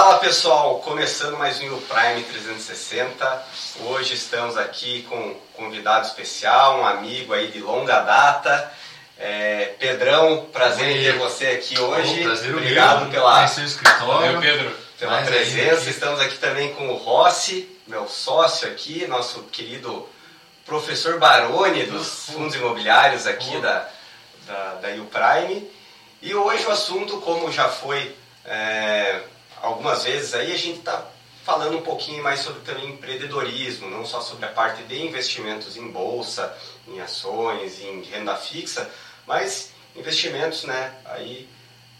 Fala pessoal, começando mais um Prime 360. Hoje estamos aqui com um convidado especial, um amigo aí de longa data. É, Pedrão, prazer em ter você aqui hoje. Oh, prazer Obrigado meu. pela, seu escritório. Valeu, Pedro. pela Mais presença. ainda. Estamos aqui também com o Rossi, meu sócio aqui, nosso querido professor Baroni dos fundos imobiliários aqui da, da, da Prime. E hoje o assunto, como já foi é, algumas vezes aí, a gente está falando um pouquinho mais sobre também empreendedorismo, não só sobre a parte de investimentos em bolsa, em ações, em renda fixa, mas investimentos, né, aí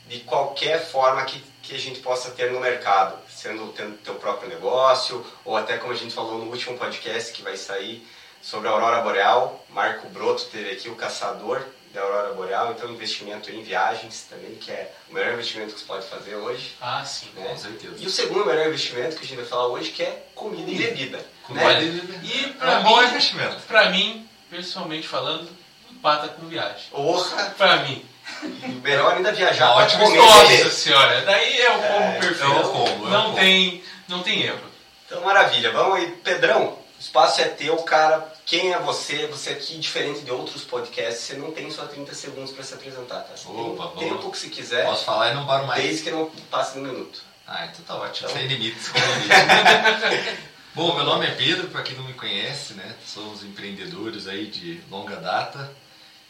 de qualquer forma que, que a gente possa ter no mercado, sendo tendo teu próprio negócio, ou até como a gente falou no último podcast que vai sair sobre a Aurora Boreal, Marco Broto teve aqui o caçador da Aurora Boreal, então investimento em viagens também, que é o melhor investimento que você pode fazer hoje. Ah, sim. Né? Com certeza. E o segundo melhor investimento que a gente vai falar hoje, que é comida e bebida. Comida né? e bebida. E É pra um bom mim, investimento. pra mim, pessoalmente falando, empata com viagem. Porra, Pra mim. melhor ainda viajar Uma pra ótima. Nossa senhora, daí é o combo perfeito. é o combo, é não, combo. tem, não tem erro. Então, maravilha. Vamos aí. Pedrão, o espaço é teu, cara. Quem é você? Você aqui, diferente de outros podcasts, você não tem só 30 segundos para se apresentar, tá? Você Opa, tem tempo que você quiser, Posso falar e não paro mais. desde que não passe um minuto. Ah, então tá ótimo. Então- Sem limites. Bom, meu nome é Pedro, para quem não me conhece, né? Somos empreendedores aí de longa data.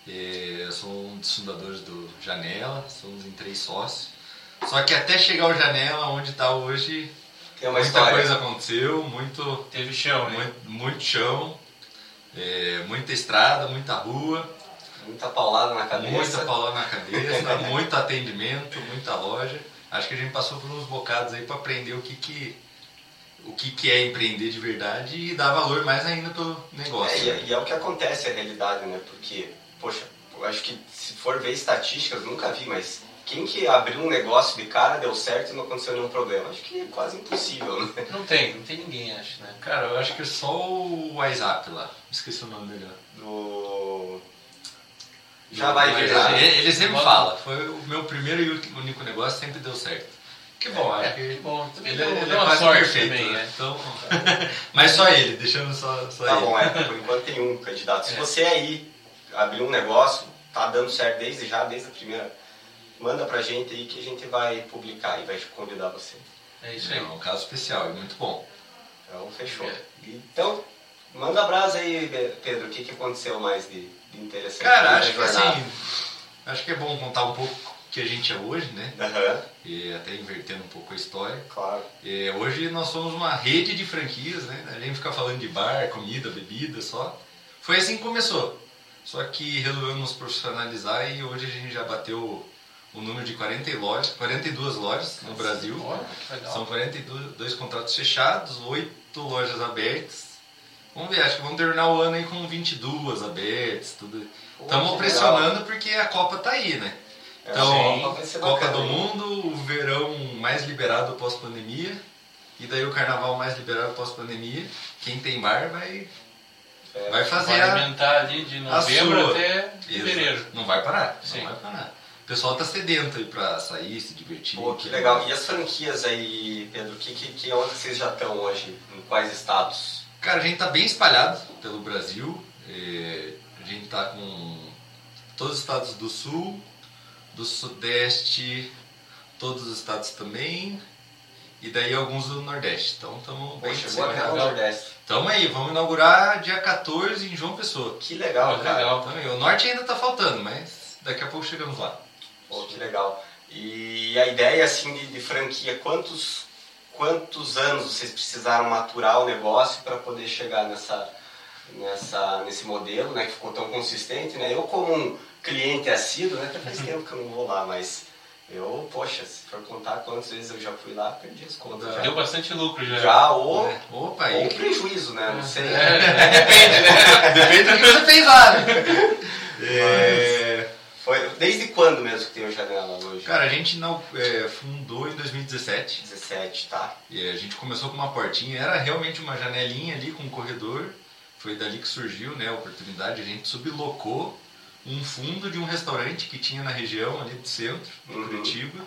Eh, Eu sou um dos fundadores do Janela, somos em três sócios. Só que até chegar ao Janela, onde está hoje, Tem uma muita história. coisa aconteceu, muito Teve chão, né? muito, muito chão, é, muita estrada, muita rua, Muita paulada na cabeça. muita paulada na cabeça, muito atendimento, muita loja. Acho que a gente passou por uns bocados aí para aprender o que que o que que é empreender de verdade e dar valor mais ainda pro negócio. É, e, é- e é o que acontece, a realidade, né? Porque, poxa, eu acho que se for ver estatísticas, nunca vi, mas quem que abriu um negócio de cara, deu certo e não aconteceu nenhum problema? Acho que é quase impossível, né? Não tem, não tem ninguém, acho, né? Cara, eu acho que é só o WhatsApp lá. Esqueci o nome melhor. Do... Já vai virar. Ele, ele sempre Bota. fala, foi o meu primeiro e único negócio, sempre deu certo. Que bom, É, acho que que bom. Também ele, deu- ele deu é uma quase sorte perfeito. também, né? né? Então, mas só ele, deixando só, só Tá ele. bom, é, por enquanto tem um candidato. Se É. você aí abriu um negócio, tá dando certo desde já, desde a primeira, manda pra gente aí que a gente vai publicar e vai convidar você. É isso aí. É um caso especial e muito bom. Então, fechou. É. Então, manda brasa aí, Pedro, o que, que aconteceu mais de, de interessante? Cara, acho que assim, acho que é bom contar um pouco o que a gente é hoje, né? Aham, E até invertendo um pouco a história. claro. É, hoje nós somos uma rede de franquias, né? A gente fica falando de bar, comida, bebida só. Foi assim que começou. Só que resolvemos nos profissionalizar e hoje a gente já bateu o número de 40 lojas, 42 lojas no Brasil. São 42 dois contratos fechados, 8 lojas abertas. Vamos ver, acho que vamos terminar o ano aí com 22 abertas, tudo. Estamos pressionando porque a Copa tá aí, né? É, Então, Copa do? Mundo, o verão mais liberado pós-pandemia, e daí o carnaval mais liberado pós-pandemia. Quem tem bar vai, É, vai fazer Vai a, alimentar ali de novembro até fevereiro. Não vai parar, Sim. não vai parar. O pessoal tá sedento aí pra sair, se divertir. Pô, que legal. E as franquias aí, Pedro, que, que, que onde vocês já estão hoje? Em quais estados? Cara, a gente tá bem espalhado pelo Brasil. É, a gente tá com todos os estados do sul, do sudeste, todos os estados também, e daí alguns do nordeste. Então estamos bem chegou até o. Nordeste. Tamo aí, vamos inaugurar dia 14 em João Pessoa. Que legal, cara. legal. Então, o norte ainda tá faltando, mas daqui a pouco chegamos lá. Pô, que legal. E a ideia, assim, de, de franquia, quantos, quantos anos vocês precisaram maturar o negócio para poder chegar nessa, nessa, nesse modelo, né, que ficou tão consistente, né? Eu, como um cliente assíduo, né, até faz tempo que eu não vou lá, mas eu, poxa, se for contar quantas vezes eu já fui lá, perdi as contas. Já, Deu bastante lucro já. já ou, É. Opa, ou aí. prejuízo, né? Não sei. É, depende, né? Depende do que você fez lá, né? É, Foi, desde quando mesmo que tem o Janela hoje? Cara, a gente não, é, fundou em 2017. 17, tá. E a gente começou com uma portinha, era realmente uma janelinha ali com um corredor. Foi dali que surgiu né, a oportunidade. A gente sublocou um fundo de um restaurante que tinha na região ali do centro, de Uhum. Curitiba.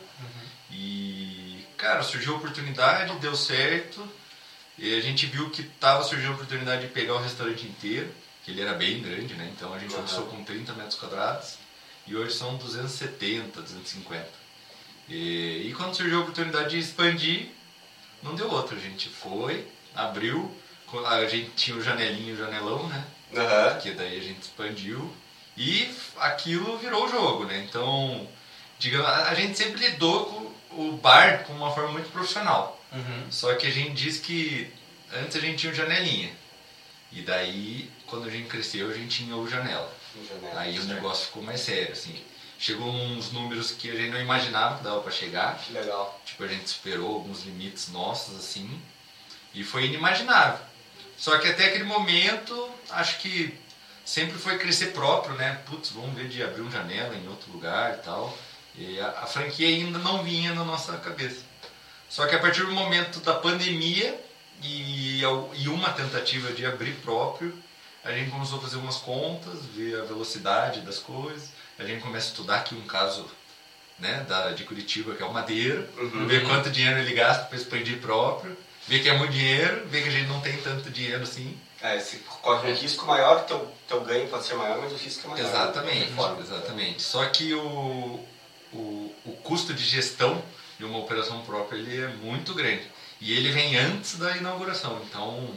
E, cara, surgiu a oportunidade, deu certo. E a gente viu que tava surgindo a oportunidade de pegar o restaurante inteiro, que ele era bem grande, né? Então a gente Uhum. começou com 30 metros quadrados e hoje são 270, 250. E, e quando surgiu a oportunidade de expandir, não deu outra. A gente foi, abriu, a gente tinha o janelinho e o janelão, né? Aham. que daí a gente expandiu e aquilo virou o jogo, né? Então, digamos, a a gente sempre lidou com o bar com uma forma muito profissional. Uhum. Só que a gente diz que antes a gente tinha o janelinha. E daí, quando a gente cresceu, a gente tinha o janela. Aí o certo. negócio ficou mais sério, assim. Chegou uns números que a gente não imaginava que dava pra chegar. Que legal. Tipo, a gente superou alguns limites nossos, assim, e foi inimaginável. Só que até aquele momento, acho que sempre foi crescer próprio, né? Putz, vamos ver de abrir uma janela em outro lugar e tal. E a, a franquia ainda não vinha na nossa cabeça. Só que a partir do momento da pandemia e, e uma tentativa de abrir próprio, a gente começou a fazer umas contas, ver a velocidade das coisas. A gente começa a estudar aqui um caso né, da, de Curitiba, que é o Madeira, Uhum. ver quanto dinheiro ele gasta para expandir próprio, ver que é muito dinheiro, ver que a gente não tem tanto dinheiro assim. É, se corre um risco maior, teu, teu ganho pode ser maior, mas o risco é maior. Exatamente, exatamente. Só que o, o, o custo de gestão de uma operação própria ele é muito grande. E ele vem antes da inauguração, então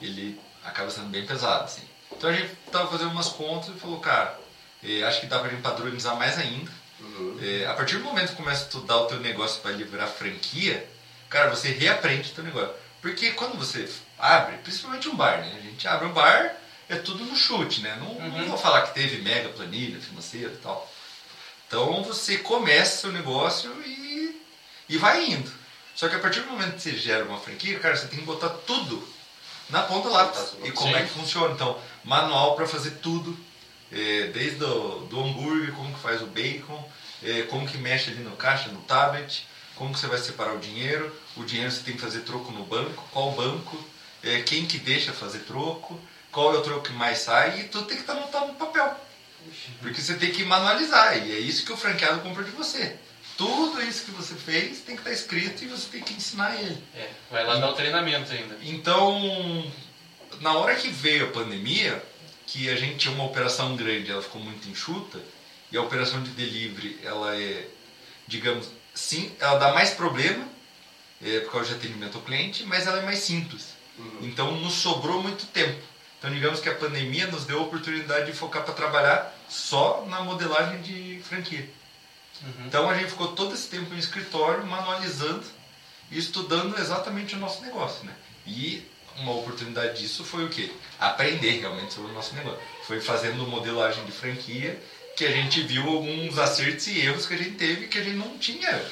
ele acaba sendo bem pesado. Assim. Então a gente estava fazendo umas contas e falou, cara, eh, acho que dá pra gente padronizar mais ainda. Uhum. É, a partir do momento que começa a estudar o teu negócio para livrar franquia, cara, você reaprende o teu negócio. Porque quando você abre, principalmente um bar, né? A gente abre um bar, é tudo no chute, né? Não, não Uhum. vou falar que teve mega planilha financeira e tal. Então você começa seu negócio e, e vai indo. Só que a partir do momento que você gera uma franquia, cara, você tem que botar tudo na ponta do lápis. Botar tudo. E como Sim. é que funciona? Então, manual para fazer tudo. É, desde o do hambúrguer, como que faz o bacon, é, como que mexe ali no caixa, no tablet, como que você vai separar o dinheiro, o dinheiro você tem que fazer troco no banco, qual banco, é, quem que deixa fazer troco, qual é o troco que mais sai, e tudo tem que estar montado no papel. Porque você tem que manualizar, e é isso que o franqueado compra de você. Tudo isso que você fez tem que estar escrito e você tem que ensinar ele. É, vai lá dar o treinamento ainda. Então, na hora que veio a pandemia, que a gente tinha uma operação grande, ela ficou muito enxuta, e a operação de delivery, ela é, digamos, sim, ela dá mais problema, é, por causa de atendimento ao cliente, mas ela é mais simples. Uhum. Então, nos sobrou muito tempo. Então, digamos que a pandemia nos deu a oportunidade de focar para trabalhar só na modelagem de franquia. Uhum. Então a gente ficou todo esse tempo no escritório manualizando e estudando exatamente o nosso negócio, né? E uma oportunidade disso foi o quê? Aprender realmente sobre o nosso negócio. Foi fazendo modelagem de franquia que a gente viu alguns acertos e erros que a gente teve que a gente não tinha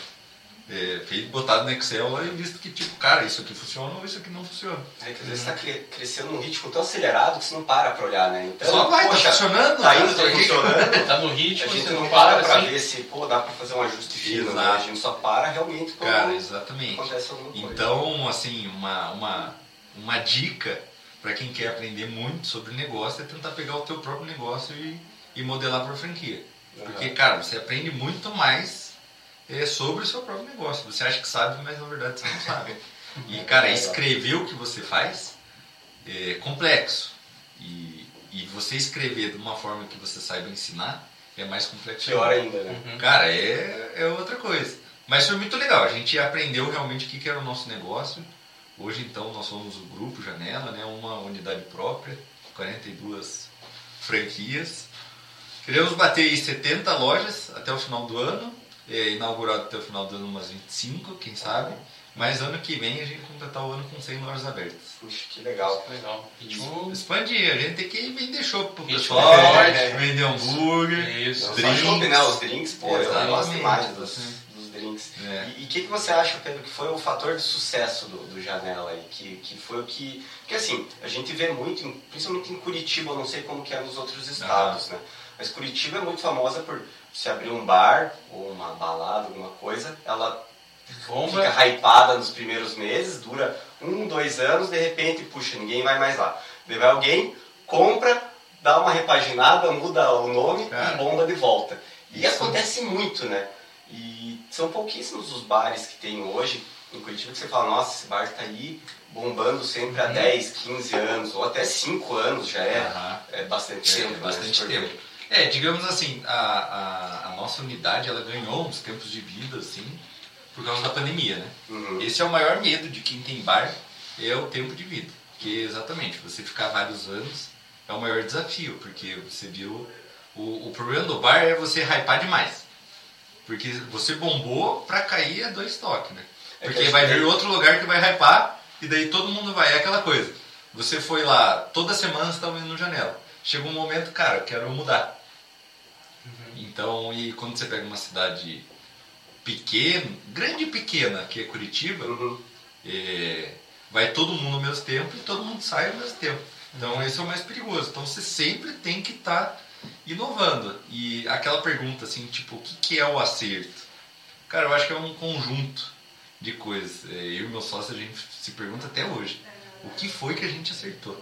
é, feito, botado no Excel lá e visto que tipo, cara, isso aqui funciona ou isso aqui não funciona. É que às vezes você está crescendo num ritmo tão acelerado que você não para pra olhar, né? Então, Só vai, tá poxa, funcionando, Tá né? indo, tá funcionando. Tá no A ritmo, gente você não não para para pra assim. ver se, pô, dá pra fazer um ajuste fino, né? A gente só para realmente quando Cara, exatamente. acontece alguma coisa. Então, assim, uma, uma, uma dica para quem quer aprender muito sobre negócio é tentar pegar o teu próprio negócio e, e modelar para franquia. Porque, cara, você aprende muito mais é, sobre o seu próprio negócio. Você acha que sabe, mas na verdade você não sabe. E, cara, escrever o que você faz é complexo. E, e você escrever de uma forma que você saiba ensinar é mais complexo. Pior ainda. né? Uhum. Cara, é, é outra coisa. Mas foi muito legal. A gente aprendeu realmente o que, que era o nosso negócio. Hoje, então, nós somos o Grupo Janela, né? uma unidade própria, 42 franquias. Queremos bater aí 70 lojas até o final do ano. É, inaugurado até o final do ano umas 25, quem sabe. Mas ano que vem a gente completar o ano com 100 lojas abertas. Puxa, que legal. Legal. Ritmo. Expandir, a gente tem que vender chopp pro pessoal, forte. vender hambúrguer. Isso. Não, Drinks. só chopp, né? Os drinks, pô, eu gosto demais dos, dos drinks. É. E o que, que você acha, Pedro, que foi o fator de sucesso do, do Janela aí? Que, que foi o que... Porque assim, a gente vê muito, principalmente em Curitiba, eu não sei como que é nos outros estados, né? Mas Curitiba é muito famosa por se abrir um bar ou uma balada, alguma coisa, ela Bomba. fica hypada nos primeiros meses, dura um, dois anos, de repente, puxa, ninguém vai mais lá. Daí vai alguém, compra, dá uma repaginada, muda o nome Cara. e bomba de volta. E Isso. acontece muito, né? E são pouquíssimos os bares que tem hoje em Curitiba que você fala, nossa, esse bar tá aí bombando sempre há 10, 15 anos, ou até 5 anos já é, Aham. é bastante É, tempo. né, bastante tempo. É, digamos assim, a, a, a nossa unidade ela ganhou uns tempos de vida, assim, por causa da pandemia, né? Uhum. Esse é o maior medo de quem tem bar, é o tempo de vida. Porque, exatamente, você ficar vários anos é o maior desafio, porque você viu... O, o problema do bar é você hypar demais. Porque você bombou pra cair é dois toques, né? É que Porque acho vai vir outro lugar que vai hypar e daí todo mundo vai. É aquela coisa. Você foi lá, toda semana você estava indo no janela. Chega um momento, cara, eu quero mudar. Então, e quando você pega uma cidade pequena, grande e pequena, que é Curitiba, Uhum. é, vai todo mundo ao mesmo tempo e todo mundo sai ao mesmo tempo. Então esse é o mais perigoso. Então você sempre tem que estar inovando. E aquela pergunta assim, tipo, o que, que é o acerto? Cara, eu acho que é um conjunto de coisas. É, Eu e meu sócio a gente se pergunta até hoje. O que foi que a gente acertou?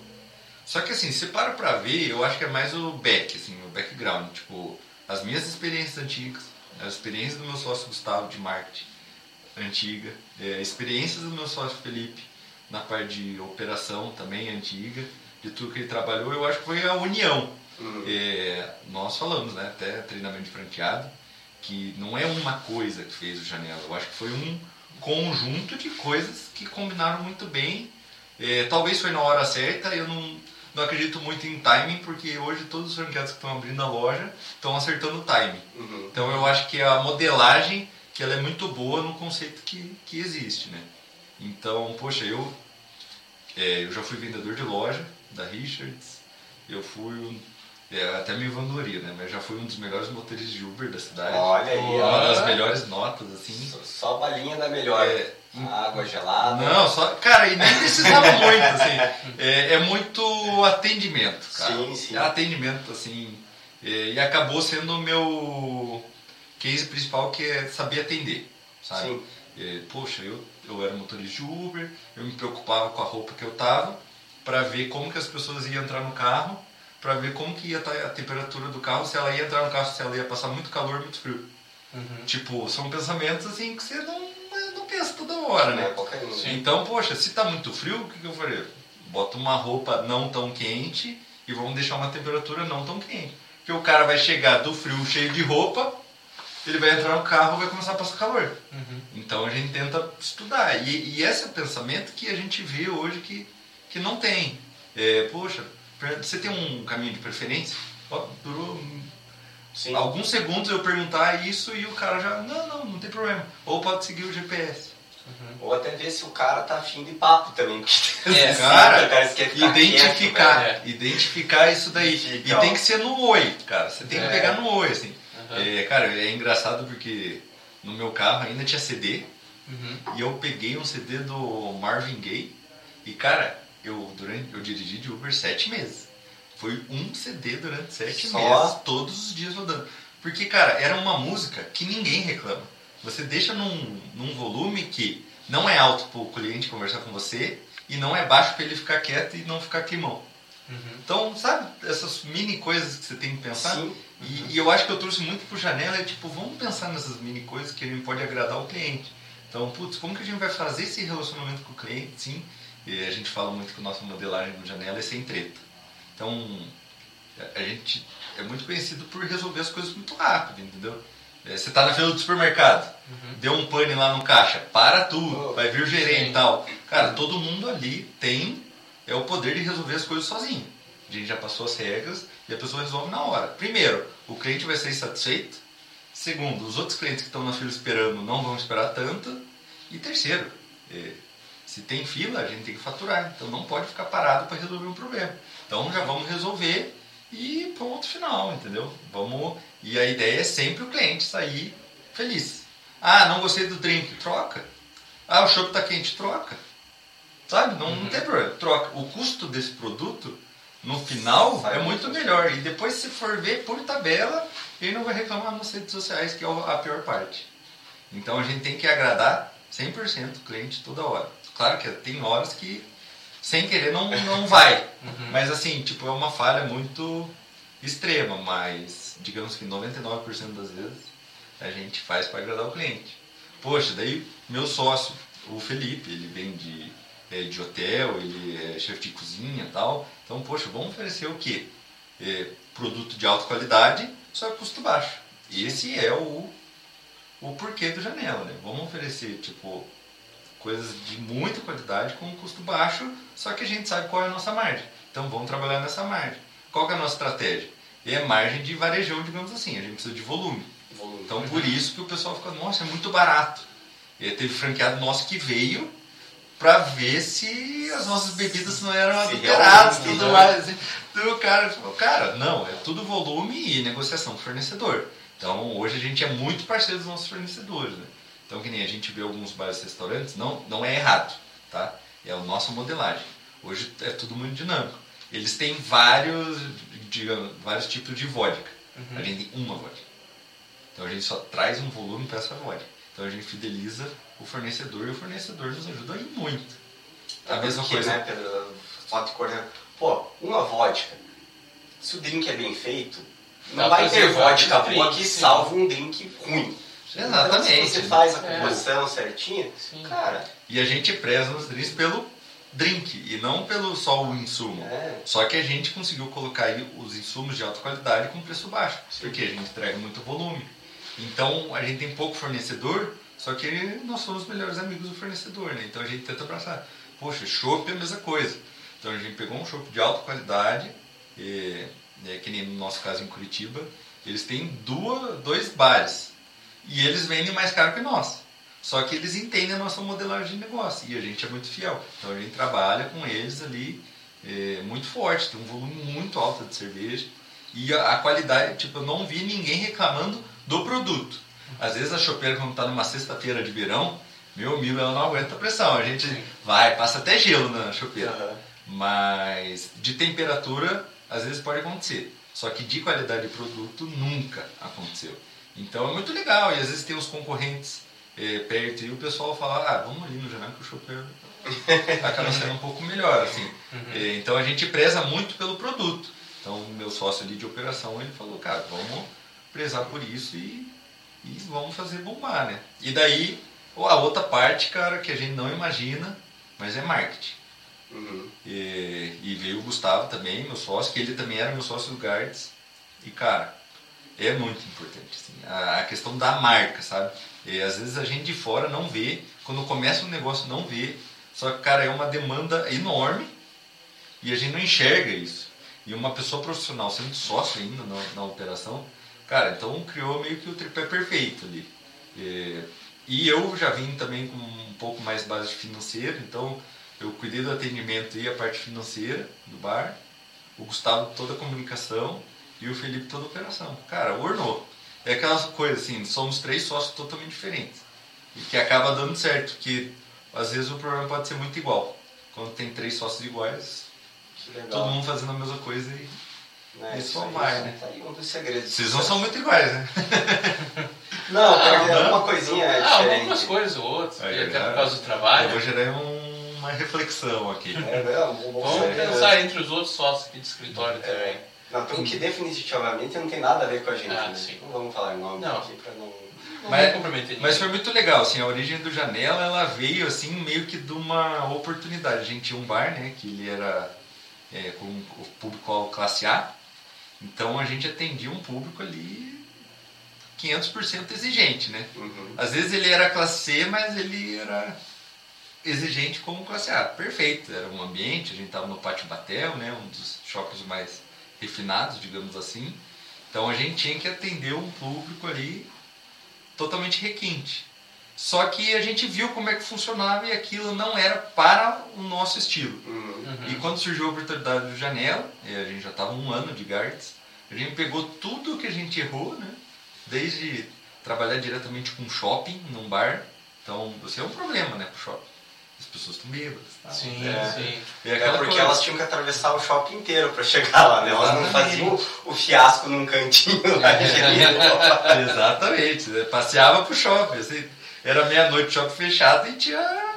Só que assim, você para pra ver, eu acho que é mais o back, assim, o background. Tipo, as minhas experiências antigas, as experiências do meu sócio Gustavo de marketing antiga, é, experiências do meu sócio Felipe na parte de operação também antiga, de tudo que ele trabalhou, eu acho que foi a união. Uhum. É, nós falamos, né, até treinamento de franqueado, que não é uma coisa que fez o Janela, eu acho que foi um conjunto de coisas que combinaram muito bem. É, talvez foi na hora certa, eu não, não acredito muito em timing, porque hoje todos os franqueados que estão abrindo a loja estão acertando o timing. Uhum. Então eu acho que a modelagem que ela é muito boa no conceito que, que existe, né? Então, poxa, eu, é, eu já fui vendedor de loja da Richards, eu fui um- é, até me vangloria, né? Mas já fui um dos melhores motoristas de Uber da cidade. Olha aí, Uma ó. das melhores notas, assim. Só- Só balinha da melhor. É, Água gelada. Não, só. Cara, e nem precisava muito, assim. É, é muito atendimento, cara. Sim, sim. É atendimento, assim. é, e acabou sendo o meu case principal, que é saber atender, sabe? Sim. É, poxa, eu, eu era motorista de Uber, eu me preocupava com a roupa que eu tava, para ver como que as pessoas iam entrar no carro, para ver como que ia estar a temperatura do carro, se ela ia entrar no carro, se ela ia passar muito calor, muito frio. Uhum. Tipo, são pensamentos assim que você não, não pensa toda hora, é né? Sim. Então, poxa, se tá muito frio, o que, que eu faria? Bota uma roupa não tão quente e vamos deixar uma temperatura não tão quente. Porque o cara vai chegar do frio cheio de roupa, ele vai entrar no carro e vai começar a passar calor. Uhum. Então a gente tenta estudar. E, e esse é o pensamento que a gente vê hoje que, que não tem. É, poxa, você tem um caminho de preferência? Ó, durou Sim. alguns segundos eu perguntar isso e o cara já, não, não, não tem problema. Ou pode seguir o GPS. Ou até ver se o cara tá afim de papo também. porque É, cara, o cara quer ficar identificar, é. identificar isso daí. E tem que ser no oi, cara. Você tem que É. pegar no oi, assim. Uhum. É, cara, é engraçado porque no meu carro ainda tinha CD Uhum. e eu peguei um CD do Marvin Gaye e, cara, eu, durante, eu dirigi de Uber sete meses. Foi um CD durante sete Só? meses, todos os dias rodando. Porque, cara, era uma música que ninguém reclama. Você deixa num, num volume que não é alto para o cliente conversar com você e não é baixo para ele ficar quieto e não ficar climão. Uhum. Então, sabe, essas mini coisas que você tem que pensar? Sim. E, e eu acho que eu trouxe muito pro Janela, é tipo, vamos pensar nessas mini coisas que gente pode agradar o cliente. Então, putz, como que a gente vai fazer esse relacionamento com o cliente? Sim, e a gente fala muito que a nossa modelagem no Janela é sem treta. Então, a- gente é muito conhecido por resolver as coisas muito rápido, entendeu? É, Você tá na fila do supermercado, deu um pane lá no caixa, para tudo, Oh, vai vir o gerente sim. e tal. Cara, todo mundo ali tem é o poder de resolver as coisas sozinho. A gente já passou as regras e a pessoa resolve na hora. Primeiro, o cliente vai ser satisfeito. Segundo, os outros clientes que estão na fila esperando não vão esperar tanto. E terceiro, é, se tem fila, a gente tem que faturar. Então não pode ficar parado para resolver um problema. Então já vamos resolver e ponto final, entendeu? Vamos. E a ideia é sempre o cliente sair feliz. Ah, não gostei do drink, troca. Ah, o chopp tá quente, troca. Sabe? Não, não tem problema, troca. O custo desse produto, no final, é muito muito melhor. E depois, se for ver por tabela, ele não vai reclamar nas redes sociais, que é a pior parte. Então a gente tem que agradar 100% o cliente toda hora. Claro que tem horas que, sem querer, não, não vai. Uhum. Mas assim, tipo, é uma falha muito extrema, mas digamos que 99% das vezes a gente faz para agradar o cliente. Poxa, daí meu sócio, o Felipe, ele vem de, é, de hotel, ele é chefe de cozinha e tal. Então, poxa, vamos oferecer o quê? É, produto de alta qualidade, só custo baixo. Esse é o, o porquê do Janela, né? Vamos oferecer, tipo, coisas de muita qualidade com um custo baixo, só que a gente sabe qual é a nossa margem. Então vamos trabalhar nessa margem. Qual é a nossa estratégia? É margem de varejão, digamos assim. A gente precisa de volume. Volume. Então por isso que o pessoal fica, nossa, é muito barato. E teve franqueado nosso que veio para ver se as nossas bebidas não eram adulteradas e tudo mais. Assim. Então o cara falou, cara, não, é tudo volume e negociação com fornecedor. Então hoje a gente é muito parceiro dos nossos fornecedores. Né? Então que nem a gente vê alguns bares e restaurantes, não, não é errado, tá? É a nossa modelagem. Hoje é tudo muito dinâmico. Eles têm vários, digamos, vários tipos de vodka. A gente tem uma vodka. Então a gente só traz um volume para essa vodka. Então a gente fideliza o fornecedor e o fornecedor nos ajuda aí muito. A É mesma porque, coisa. né, Pedro? Só te cortando. Pô, uma vodka. Se o drink é bem feito, não Dá vai ter vodka boa que sim. salve um drink ruim. Exatamente. Então, se você faz a É. composição certinha, Sim. cara, E a gente preza nos drinks pelo drink e não pelo só o insumo. é. Só que a gente conseguiu colocar aí os insumos de alta qualidade com preço baixo, porque a gente entrega muito volume. Então a gente tem pouco fornecedor, só que nós somos os melhores amigos do fornecedor, né? Então a gente tenta abraçar. Poxa, chopp é a mesma coisa. Então a gente pegou um chopp de alta qualidade, e, é, que nem no nosso caso em Curitiba, eles têm duas, dois bares e eles vendem mais caro que nós. Só que eles entendem a nossa modelagem de negócio e a gente é muito fiel. Então a gente trabalha com eles ali é, muito forte, tem um volume muito alto de cerveja e a, a qualidade, tipo, eu não vi ninguém reclamando do produto. Às vezes a chopeira quando está numa sexta-feira de verão, meu amigo, ela não aguenta a pressão. A gente vai, passa até gelo na chopeira. Aham. Mas de temperatura, às vezes pode acontecer. Só que de qualidade de produto, nunca aconteceu. Então é muito legal. E às vezes tem os concorrentes eh, perto e o pessoal fala, ah, vamos ali no janela que o chopeiro acaba sendo um pouco melhor. Assim. Eh, então a gente preza muito pelo produto. Então o meu sócio ali de operação, ele falou, cara, vamos prezar por isso e, e vamos fazer bombar, né? E daí, a outra parte, cara, que a gente não imagina, mas é marketing. Uhum. E, e veio o Gustavo também, meu sócio, que ele também era meu sócio do Gardes. E, cara, é muito importante, assim, a, questão da marca, sabe? E, às vezes a gente de fora não vê, quando começa um negócio não vê, só que, cara, é uma demanda enorme e a gente não enxerga isso. E uma pessoa profissional sendo sócio ainda na, na operação, cara, então criou meio que o tripé perfeito ali. E, e eu já vim também com um pouco mais base financeira, então eu cuidei do atendimento e a parte financeira do bar, o Gustavo toda a comunicação e o Felipe toda a operação. Cara, ornou. É aquela coisa assim, somos três sócios totalmente diferentes. E que acaba dando certo, que às vezes o problema pode ser muito igual. Quando tem três sócios iguais, todo mundo fazendo a mesma coisa e Né, Isso aí, vai, né? Tá aí um dos segredos. vocês não são muito iguais, né? Não, Ah, tem não. uma coisinha Ah, diferente. algumas coisas ou outras, Aí, e até cara, por causa do Eu trabalho. vou gerar um- uma reflexão aqui. É, não, vamos Vamos pensar entre os outros sócios aqui do escritório também. É, não, um que definitivamente não tem nada a ver com a gente. Ah, né? sim. Não vamos falar nome Não. aqui pra não. Mas- ninguém. Mas foi muito legal, assim, a origem do Janela, ela veio assim meio que de uma oportunidade. A gente tinha um bar, né, que ele era é, com o público classe A, então a gente atendia um público ali 500% exigente, né? Uhum. Às vezes ele era classe C, mas ele era exigente como classe A. Perfeito, era um ambiente, a gente estava no Pátio Batel, né, um dos shoppings mais refinados, digamos assim. Então a gente tinha que atender um público ali totalmente requinte. Só que a gente viu como é que funcionava e aquilo não era para o nosso estilo. Uhum. E quando surgiu a oportunidade do Janela, e a gente já estava um ano de Gartz, a gente pegou tudo que a gente errou, né? Desde trabalhar diretamente com shopping, num bar. Então, você é um problema, né, pro shopping. As pessoas estão bêbadas. Tá? Sim, É. sim. É É aquela porque coisa. elas tinham que atravessar o shopping inteiro pra chegar lá, né? Elas não Exatamente. faziam o, o fiasco num cantinho lá Jericó. Exatamente. né? Passeava pro shopping. Assim, era meia-noite, shopping fechado e tinha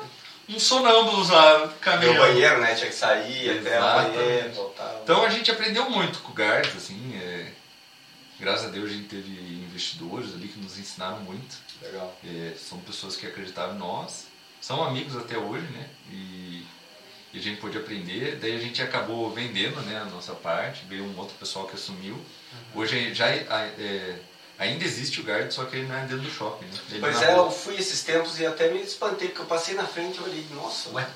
um sonâmbulos lá no Meu caminho. banheiro, né? Tinha que sair até o Exatamente. banheiro, voltar. Então a gente aprendeu muito com o Guards, assim, é, graças a Deus a gente teve investidores ali que nos ensinaram muito. Legal. É, são pessoas que acreditavam em nós, são amigos até hoje, né? E, e, a gente pôde aprender. Daí a gente acabou vendendo né, a nossa parte, veio um outro pessoal que assumiu. Uhum. Hoje já é, ainda existe o Guard, só que ele não é dentro do shopping. Né? Ele pois é, rua. eu fui esses tempos e até me espantei, porque eu passei na frente e olhei, nossa, Ué,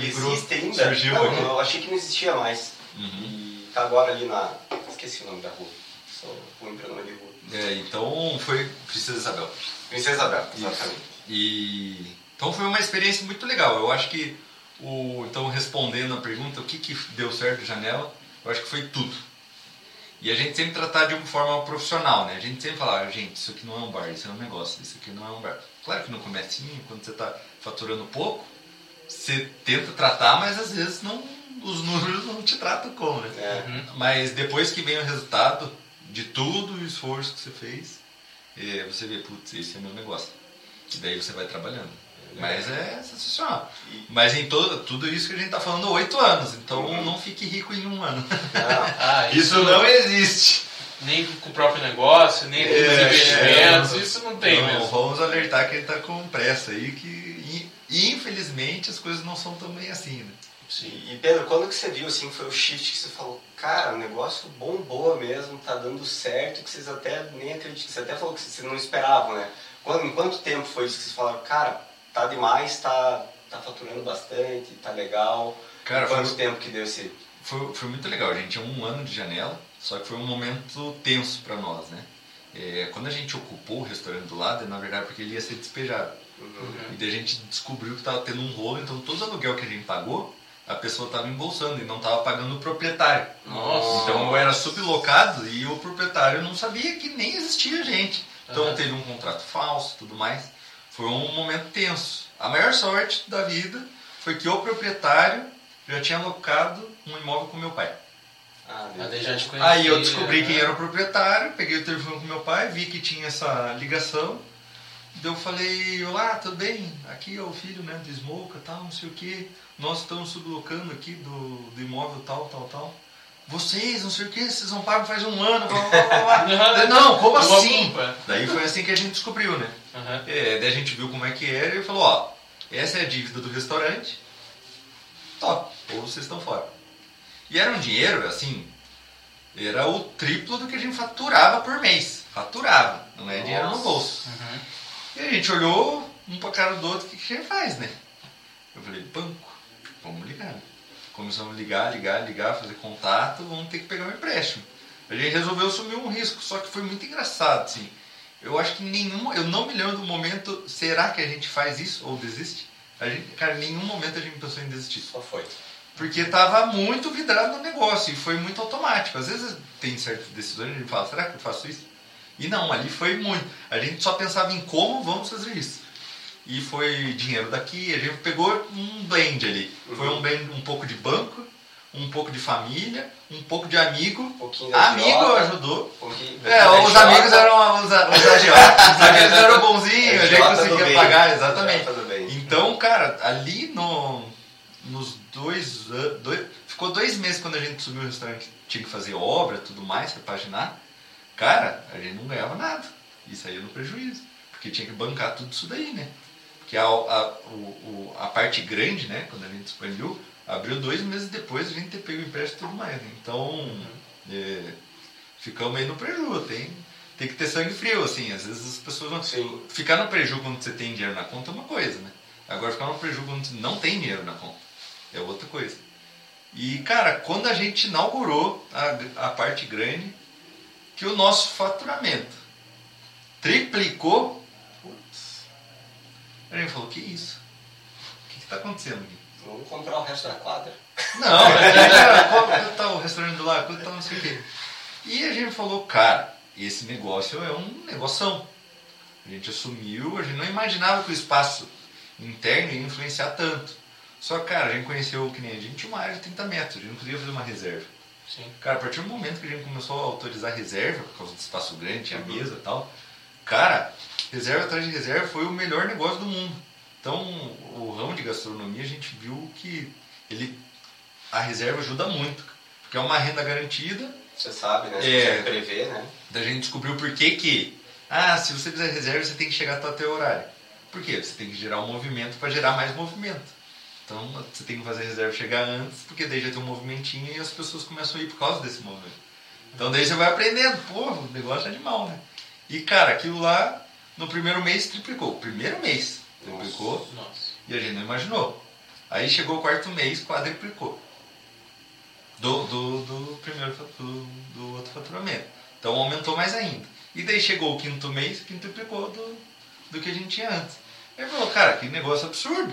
existe ainda? Surgiu não, aqui. eu achei que não existia mais. Uhum. E tá agora ali na. Esqueci o nome da rua. Só vou lembrar o nome de rua. É, então foi Princesa Isabel. Princesa Isabel, exatamente. E então foi uma experiência muito legal. Eu acho que o então respondendo a pergunta, o que que deu certo janela? Eu acho que foi tudo. E a gente sempre tratar de uma forma profissional, né? A gente sempre falar, ah, gente, isso aqui não é um bar, isso é um negócio, isso aqui não é um bar. Claro que no comecinho, quando você está faturando pouco, você tenta tratar, mas às vezes não, os números não te tratam como, né? É. Mas depois que vem o resultado de tudo o esforço que você fez, é, você vê, putz, esse é meu negócio. E daí você vai trabalhando. Mas é sensacional. Mas em todo, tudo isso que a gente está falando, oito anos. Então uhum. não fique rico em um ano. Ah, isso, isso, não existe. Nem com o próprio negócio, nem com é, os investimentos, é, isso não tem não, mesmo. Vamos alertar que ele está com pressa aí, que infelizmente as coisas não são tão bem assim, né? Sim. E Pedro, quando que você viu assim, foi o shift que você falou, cara, o negócio bombou mesmo, tá dando certo, que vocês até nem acreditam, você até falou que vocês não esperavam, né? Quando, em quanto tempo foi isso que vocês falaram, cara, tá demais, tá, tá faturando bastante, tá legal. Cara, Quanto foi, tempo que deu esse... Foi, foi muito legal, a gente tinha um ano de janela, só que foi um momento tenso para nós, né? É, quando a gente ocupou o restaurante do lado, na verdade porque ele ia ser despejado. Uhum. E daí a gente descobriu que estava tendo um rolo, então todo o aluguel que a gente pagou, a pessoa estava embolsando e não estava pagando o proprietário. Nossa. Então eu era sublocado e o proprietário não sabia que nem existia gente. Então uhum. teve um contrato falso tudo mais. Foi um momento tenso. A maior sorte da vida foi que o proprietário já tinha alocado um imóvel com meu pai. Ah, já te Aí eu descobri né? quem era o proprietário, peguei o telefone com meu pai, vi que tinha essa ligação. Daí eu falei, olá, tudo bem? Aqui é o filho né, do Smoka, tal, não sei o que. Nós estamos sublocando aqui do, do imóvel tal, tal, tal vocês, não sei o que, vocês não pagam faz um ano, blá, blá, blá. não, como assim? Daí foi assim que a gente descobriu, né? Uhum. É, daí a gente viu como é que era e falou, ó, essa é a dívida do restaurante, top, ou vocês estão fora. E era um dinheiro, assim, era o triplo do que a gente faturava por mês. Faturava, não é Nossa. dinheiro no bolso. Uhum. E a gente olhou um pra cara do outro, o que, que a gente faz, né? Eu falei, banco, vamos ligar. Começamos a ligar, ligar, ligar, fazer contato, vamos ter que pegar um empréstimo. A gente resolveu assumir um risco, só que foi muito engraçado, assim. Eu acho que nenhum, eu não me lembro do momento, será que a gente faz isso ou desiste? A gente, cara, em nenhum momento a gente pensou em desistir. Só foi. Porque estava muito vidrado no negócio e foi muito automático. Às vezes tem certas decisões a gente fala, será que eu faço isso? E não, ali foi muito. A gente só pensava em como vamos fazer isso e foi dinheiro daqui. A gente pegou um blend ali. Uhum. Foi um blend um pouco de banco, um pouco de família, um pouco de amigo. Um amigo ajudou. Um é, os amigos eram os, os agiotas. os amigos eram bonzinhos, a gente conseguia pagar, exatamente. Então, cara, ali no, nos dois, dois. Ficou dois meses quando a gente subiu o restaurante, tinha que fazer obra tudo mais, repaginar. Cara, a gente não ganhava nada. E saía no prejuízo. Porque tinha que bancar tudo isso daí, né? Que a, a, o, a parte grande, né, quando a gente expandiu, abriu dois meses depois a gente ter pego o empréstimo e tudo mais. Né? Então, uhum. é, ficamos aí no prejuízo. Tem, tem que ter sangue frio, assim. Às vezes as pessoas não. Sim. Ficar no prejuízo quando você tem dinheiro na conta é uma coisa, né? Agora, ficar no prejuízo quando você não tem dinheiro na conta é outra coisa. E, cara, quando a gente inaugurou a, a parte grande, que o nosso faturamento triplicou a gente falou, que isso? O que está acontecendo aqui? Vamos comprar o resto da quadra. Não, quanto está o restaurante do lado, quanto está não sei o quê. E a gente falou, cara, esse negócio é um negoção. A gente assumiu, a gente não imaginava que o espaço interno ia influenciar tanto. Só que, cara, a gente conheceu que nem a gente tinha uma área de 30 metros, a gente não podia fazer uma reserva. Sim. Cara, a partir do momento que a gente começou a autorizar reserva, por causa do espaço grande, tinha mesa e tal, cara, reserva atrás de reserva foi o melhor negócio do mundo. Então, o ramo de gastronomia a gente viu que ele a reserva ajuda muito, porque é uma renda garantida. Você sabe, né? Você é, prevê, né? Da gente descobriu por que, que Ah, se você fizer reserva, você tem que chegar até o horário. Por quê? Você tem que gerar um movimento para gerar mais movimento. Então você tem que fazer reserva chegar antes, porque daí já tem um movimentinho e as pessoas começam a ir por causa desse movimento. Então daí você vai aprendendo, pô, o negócio é animal, né? E cara, aquilo lá no primeiro mês triplicou. Primeiro mês triplicou Nossa. e a gente não imaginou. Aí chegou o quarto mês, quadriplicou. Do, do, do primeiro do, do outro faturamento. Então aumentou mais ainda. E daí chegou o quinto mês, quintuplicou do, do que a gente tinha antes. Aí falou, cara, que negócio absurdo.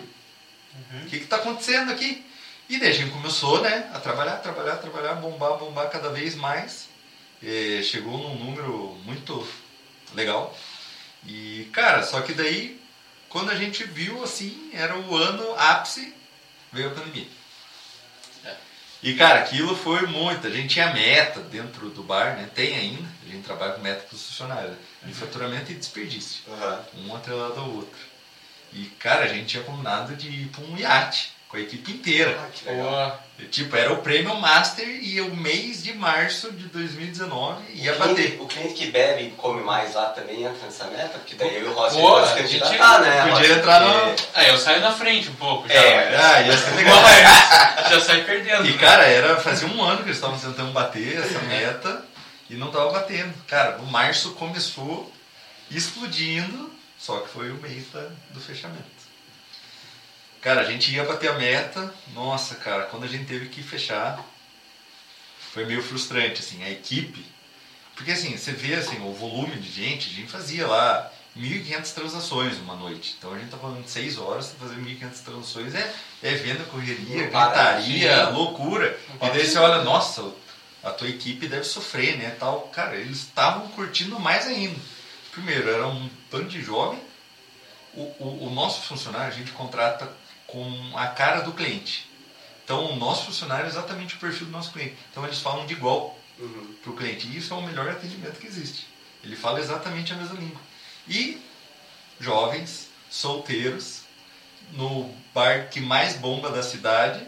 O que está acontecendo aqui? E daí a gente começou né, a trabalhar, trabalhar, trabalhar, bombar, bombar cada vez mais. E chegou num número muito legal. E, cara, só que daí, quando a gente viu, assim, era o ano ápice, veio a pandemia. É. E, cara, aquilo foi muito. A gente tinha meta dentro do bar, né? Tem ainda. A gente trabalha com meta para os funcionários. De faturamento e desperdício. Uhum. Um atrelado ao outro. E, cara, a gente tinha combinado de ir para um iate com a equipe inteira. Ah, que legal. Pô, E, Tipo, era o prêmio Master e o mês de março de 2019 ia o bater. cliente, o cliente que bebe e come mais lá também entra nessa meta? Porque daí eu e o Rossi pode se a gente candidatar, né? podia entrar no- Porque- aí eu saio na frente um pouco já. É. Ah, ia ser legal. Mas já sai perdendo. E, né? cara, era, fazia um ano que eles estavam tentando bater essa meta e não tava batendo. Cara, o março começou explodindo, só que foi o mês da- do fechamento. Cara, a gente ia bater a meta, nossa, cara, quando a gente teve que fechar, foi meio frustrante, assim, a equipe. Porque, assim, você vê, assim, o volume de gente, a gente fazia lá 1.500 transações numa noite. Então, a gente tá falando de 6 horas, você fazer 1.500 transações é, é venda, correria, gritaria, loucura. E daí você olha, nossa, a tua equipe deve sofrer, né, tal. Cara, eles estavam curtindo mais ainda. Primeiro, era um bando de jovem. O, o, o nosso funcionário, a gente contrata com a cara do cliente. Então, o nosso funcionário é exatamente o perfil do nosso cliente. Então, eles falam de igual Uhum. para o cliente. E isso é o melhor atendimento que existe. Ele fala exatamente a mesma língua. E jovens, solteiros, no bar que mais bomba da cidade,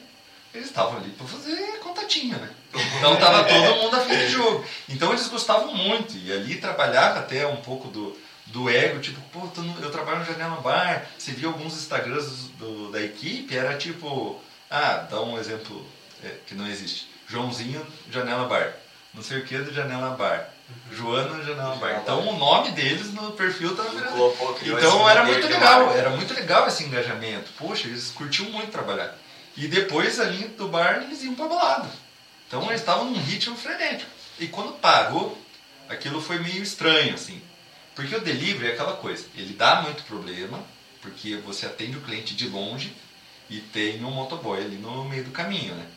eles estavam ali para fazer contatinha, né? Então tava todo mundo a fim de jogo. Então eles gostavam muito. E ali trabalhava até um pouco do, do ego, tipo, pô, no- eu trabalho no Janela Bar. Você via alguns Instagrams do- da equipe, era tipo, ah, dá um exemplo é, que não existe. Joãozinho, Janela Bar. Não sei o que do Janela Bar. Joana, Janela Bar. Então o nome deles no perfil tava virando então era muito legal, era muito legal esse engajamento. Poxa, eles curtiam muito trabalhar. E depois ali do bar eles iam pra balada. Então eles estavam num ritmo frenético. E quando parou, aquilo foi meio estranho, assim. Porque o delivery é aquela coisa, ele dá muito problema, porque você atende o cliente de longe e tem um motoboy ali no meio do caminho, né?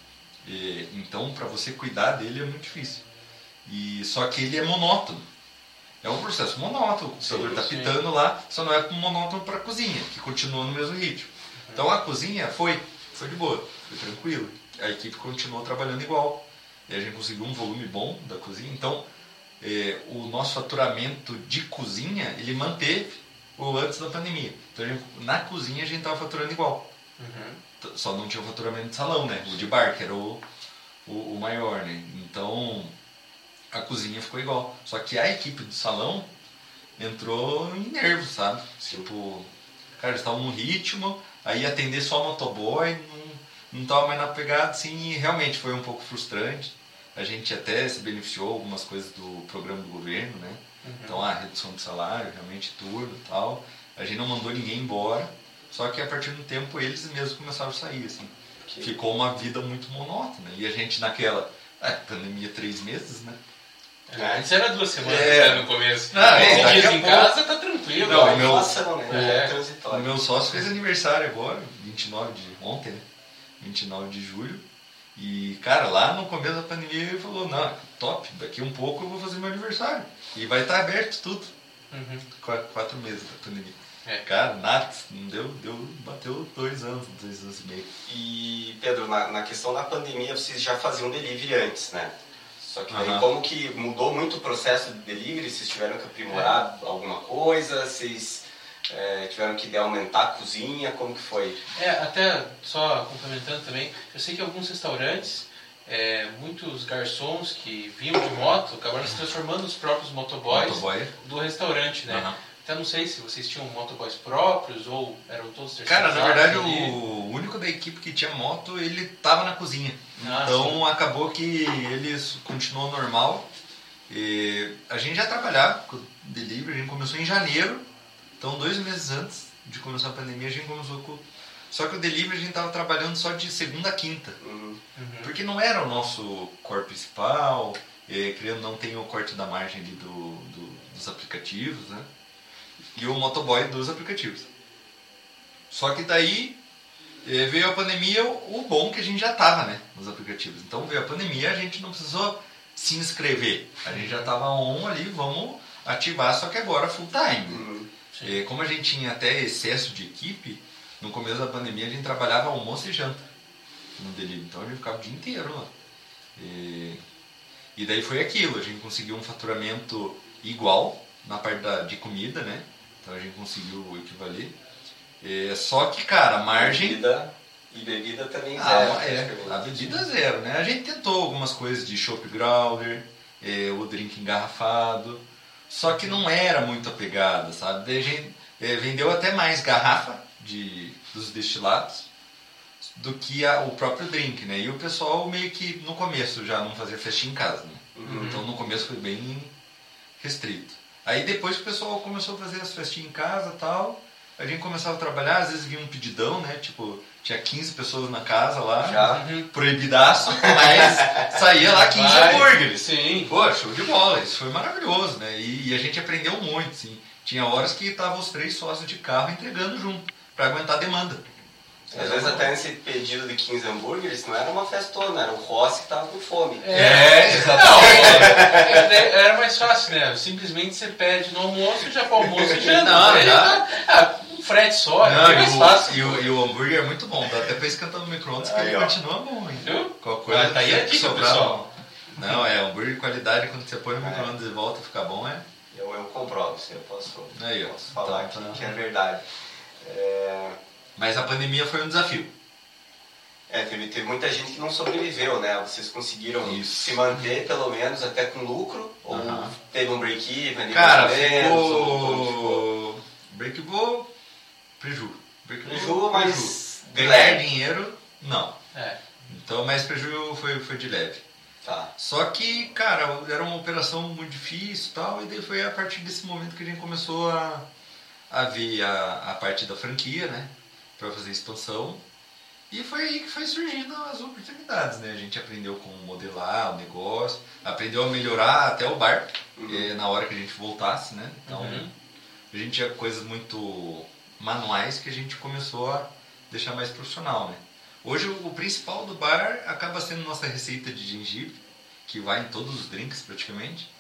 E, então, para você cuidar dele é muito difícil. E só que ele é monótono. É um processo monótono. O computador está pitando lá, só não é monótono para a cozinha, que continua no mesmo ritmo. Então a cozinha foi, foi de boa, foi tranquilo. A equipe continuou trabalhando igual. E a gente conseguiu um volume bom da cozinha. Então eh, o nosso faturamento de cozinha ele manteve o antes da pandemia. Então gente- na cozinha a gente estava faturando igual. Uhum. Só não tinha o faturamento de salão, né? O de bar, que era o, o, o maior, né? Então a cozinha ficou igual. Só que a equipe do salão entrou em nervos, sabe? Tipo, cara, eles estavam no ritmo, aí atender só motoboy, não, não tava mais na pegada, assim, e realmente foi um pouco frustrante. A gente até se beneficiou algumas coisas do programa do governo, né? Então a redução de salário, realmente tudo e tal. A gente não mandou ninguém embora, só que a partir do tempo eles mesmos começaram a sair, assim. Que- Ficou uma vida muito monótona. E a gente naquela, ah, pandemia três meses, né? É, Antes era duas semanas É. né, no começo. Não, é, 15 daqui dias em pouco- casa tá tranquilo. Não, meu- Nossa, não? É. É O meu sócio fez aniversário agora, 29 de ontem, né? 29 de julho. E, cara, lá no começo da pandemia ele falou, não, top, daqui um pouco eu vou fazer meu aniversário. E vai estar aberto tudo. Uhum. Qua- Quatro meses da pandemia. É. Cara, nada, não deu, deu, bateu dois anos, dois anos e meio. E, Pedro, na, na questão da pandemia, vocês já faziam delivery antes, né? Só que daí, como que mudou muito o processo de delivery? Vocês tiveram que aprimorar alguma coisa? Vocês é, tiveram que aumentar a cozinha? Como que foi? É, até só complementando também, eu sei que alguns restaurantes é, muitos garçons que vinham de moto acabaram se transformando nos próprios motoboys Motoboy. do restaurante, né? Aham. Então não sei se vocês tinham motoboys próprios ou eram todos Cara, terceirizados. na verdade, ali. o único da equipe que tinha moto, ele tava na cozinha. Ah, então acabou que ele continuou normal. E a gente já trabalhava com delivery, a gente começou em janeiro. Então, dois meses antes de começar a pandemia, a gente começou com. Só que o delivery a gente tava trabalhando só de segunda a quinta. Uhum. Uhum. Porque não era o nosso core principal, eh, criando não tem o corte da margem ali do, do- dos aplicativos, né? E o motoboy dos aplicativos. Só que daí eh, veio a pandemia, o o bom que a gente já tava, né? Nos aplicativos. Então veio a pandemia, a gente não precisou se inscrever. A gente já tava on ali, vamos ativar, só que agora full time. Uhum. Eh, como a gente tinha até excesso de equipe, no começo da pandemia a gente trabalhava almoço e janta no delivery. Então a gente ficava o dia inteiro lá. E, e daí foi aquilo, a gente conseguiu um faturamento igual na parte da, de comida, né? Então a gente conseguiu equivaler. Eh, só que, cara, a margem. Bebida, e bebida também zero. Ah, é, a bebida zero, né? A gente tentou algumas coisas de chopp growler, eh, o drink engarrafado, só que não era muito a pegada, sabe? Daí a gente eh, vendeu até mais garrafa de, dos destilados do que a- o próprio drink, né? E o pessoal meio que no começo já não fazia festinha em casa, né? Uhum. Então no começo foi bem restrito. Aí depois o pessoal começou a fazer as festinhas em casa e tal, a gente começava a trabalhar, às vezes vinha um pedidão, né? Tipo, tinha 15 pessoas na casa lá, Já. Uhum. proibidaço, mas saía lá 15 Vai. hambúrgueres. Sim. Pô, show de bola, isso foi maravilhoso, né? E, e a gente aprendeu muito, assim. Tinha horas que estavam os três sócios de carro entregando junto, pra aguentar a demanda. Às vezes até nesse pedido de 15 hambúrgueres não era uma festona, era o Rossi que tava com fome. É, Não, é, era mais fácil, né? Simplesmente você pede no almoço, já para almoço e janta. Não, Aí já. tá- Ah, frete só, Não, é mais e, fácil. o, e, o, e o hambúrguer é muito bom, dá até pra esquentar no micro-ondas que ele continua bom, hein? Viu? Qualquer coisa Ah, tá aí a dica, sobrar, pessoal. Não, é hambúrguer de qualidade, quando você põe no É. micro-ondas e volta fica bom, é. Eu, eu comprovo, isso eu posso, Aí, posso falar Então, aqui tá. que é verdade. É, Mas a pandemia foi um desafio. é, teve, teve muita gente que não sobreviveu, né? Vocês conseguiram Isso. se manter, pelo menos, até com lucro? Ou teve um break-even? Cara, mais ou menos, ou ficou? ficou. Preju. Preju, mas Ganhar leve. dinheiro, não. É. Então, mas preju foi, foi de leve. Tá. Só que, cara, era uma operação muito difícil e tal, e daí foi a partir desse momento que a gente começou a, a ver a, a parte da franquia, né? Pra fazer expansão. E foi aí que foi surgindo as oportunidades, né? A gente aprendeu como modelar o negócio, aprendeu a melhorar até o bar, Uhum. eh, na hora que a gente voltasse, né? Então, Uhum. a gente tinha coisas muito manuais que a gente começou a deixar mais profissional, né? Hoje o principal do bar acaba sendo nossa receita de gengibre, que vai em todos os drinks praticamente.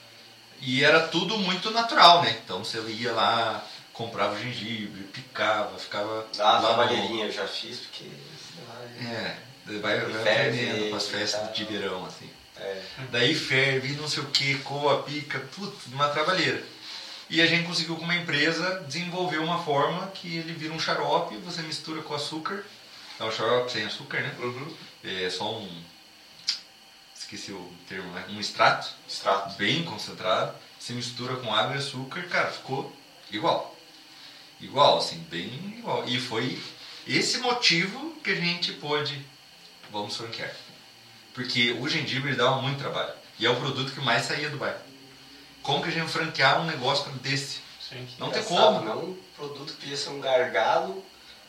E era tudo muito natural, né? Então você ia lá, comprava o gengibre, picava, ficava uma lá trabalheirinha, eu já fiz, porque... É, vai, vai Ferve, aprendendo com as festas de verão, assim. É, Daí ferve, não sei o que, coa, pica, putz, uma trabalheira. E a gente conseguiu com uma empresa desenvolver uma forma que ele vira um xarope, você mistura com açúcar. É um xarope sem açúcar, né? uhum. É só um. Esqueci o termo, né? Um extrato Extrato. bem concentrado. Você mistura com água e açúcar, cara, ficou igual. Igual, assim, bem igual. E foi esse motivo que a gente pôde. Vamos franquear. Porque o gengibre dava muito trabalho. E é o produto que mais saía do bairro. Como que a gente franquear um negócio desse? Sim. Não tem Engraçado, como. Não um produto que podia ser um gargalo.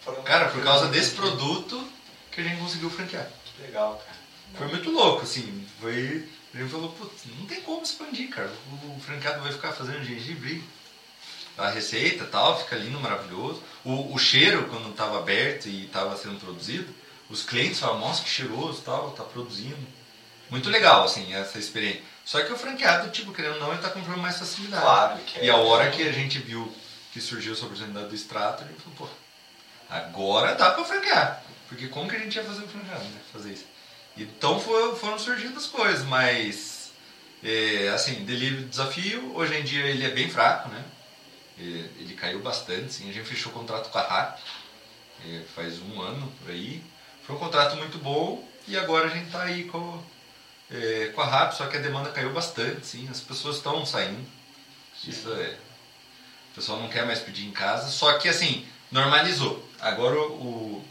um- Cara, por causa desse produto que a gente conseguiu franquear. Que legal, cara. Foi muito louco, assim. Foi. A gente falou, putz, não tem como expandir, cara. O franqueado vai ficar fazendo gengibre. A receita tal, fica lindo, maravilhoso. O, o cheiro, quando estava aberto e estava sendo produzido, os clientes falavam, nossa, que cheiroso tal, tá produzindo. Muito legal, assim, essa experiência. Só que o franqueado, tipo, querendo ou não, ele tá comprando mais facilidade. Claro que é. E a hora que a gente viu que surgiu essa oportunidade do extrato, a gente falou, pô, agora dá pra franquear. Porque como que a gente ia fazer o franqueado, né? Fazer isso. Então foi- foram surgindo as coisas, mas é, assim, delivery desafio, hoje em dia ele é bem fraco, né? É, ele caiu bastante, sim. A gente fechou o contrato com a RAP é, faz um ano por aí. Foi um contrato muito bom e agora a gente tá aí com, é, com a RAP, só que a demanda caiu bastante, sim. As pessoas estão saindo. Isso é. O pessoal não quer mais pedir em casa, só que assim, normalizou. Agora o,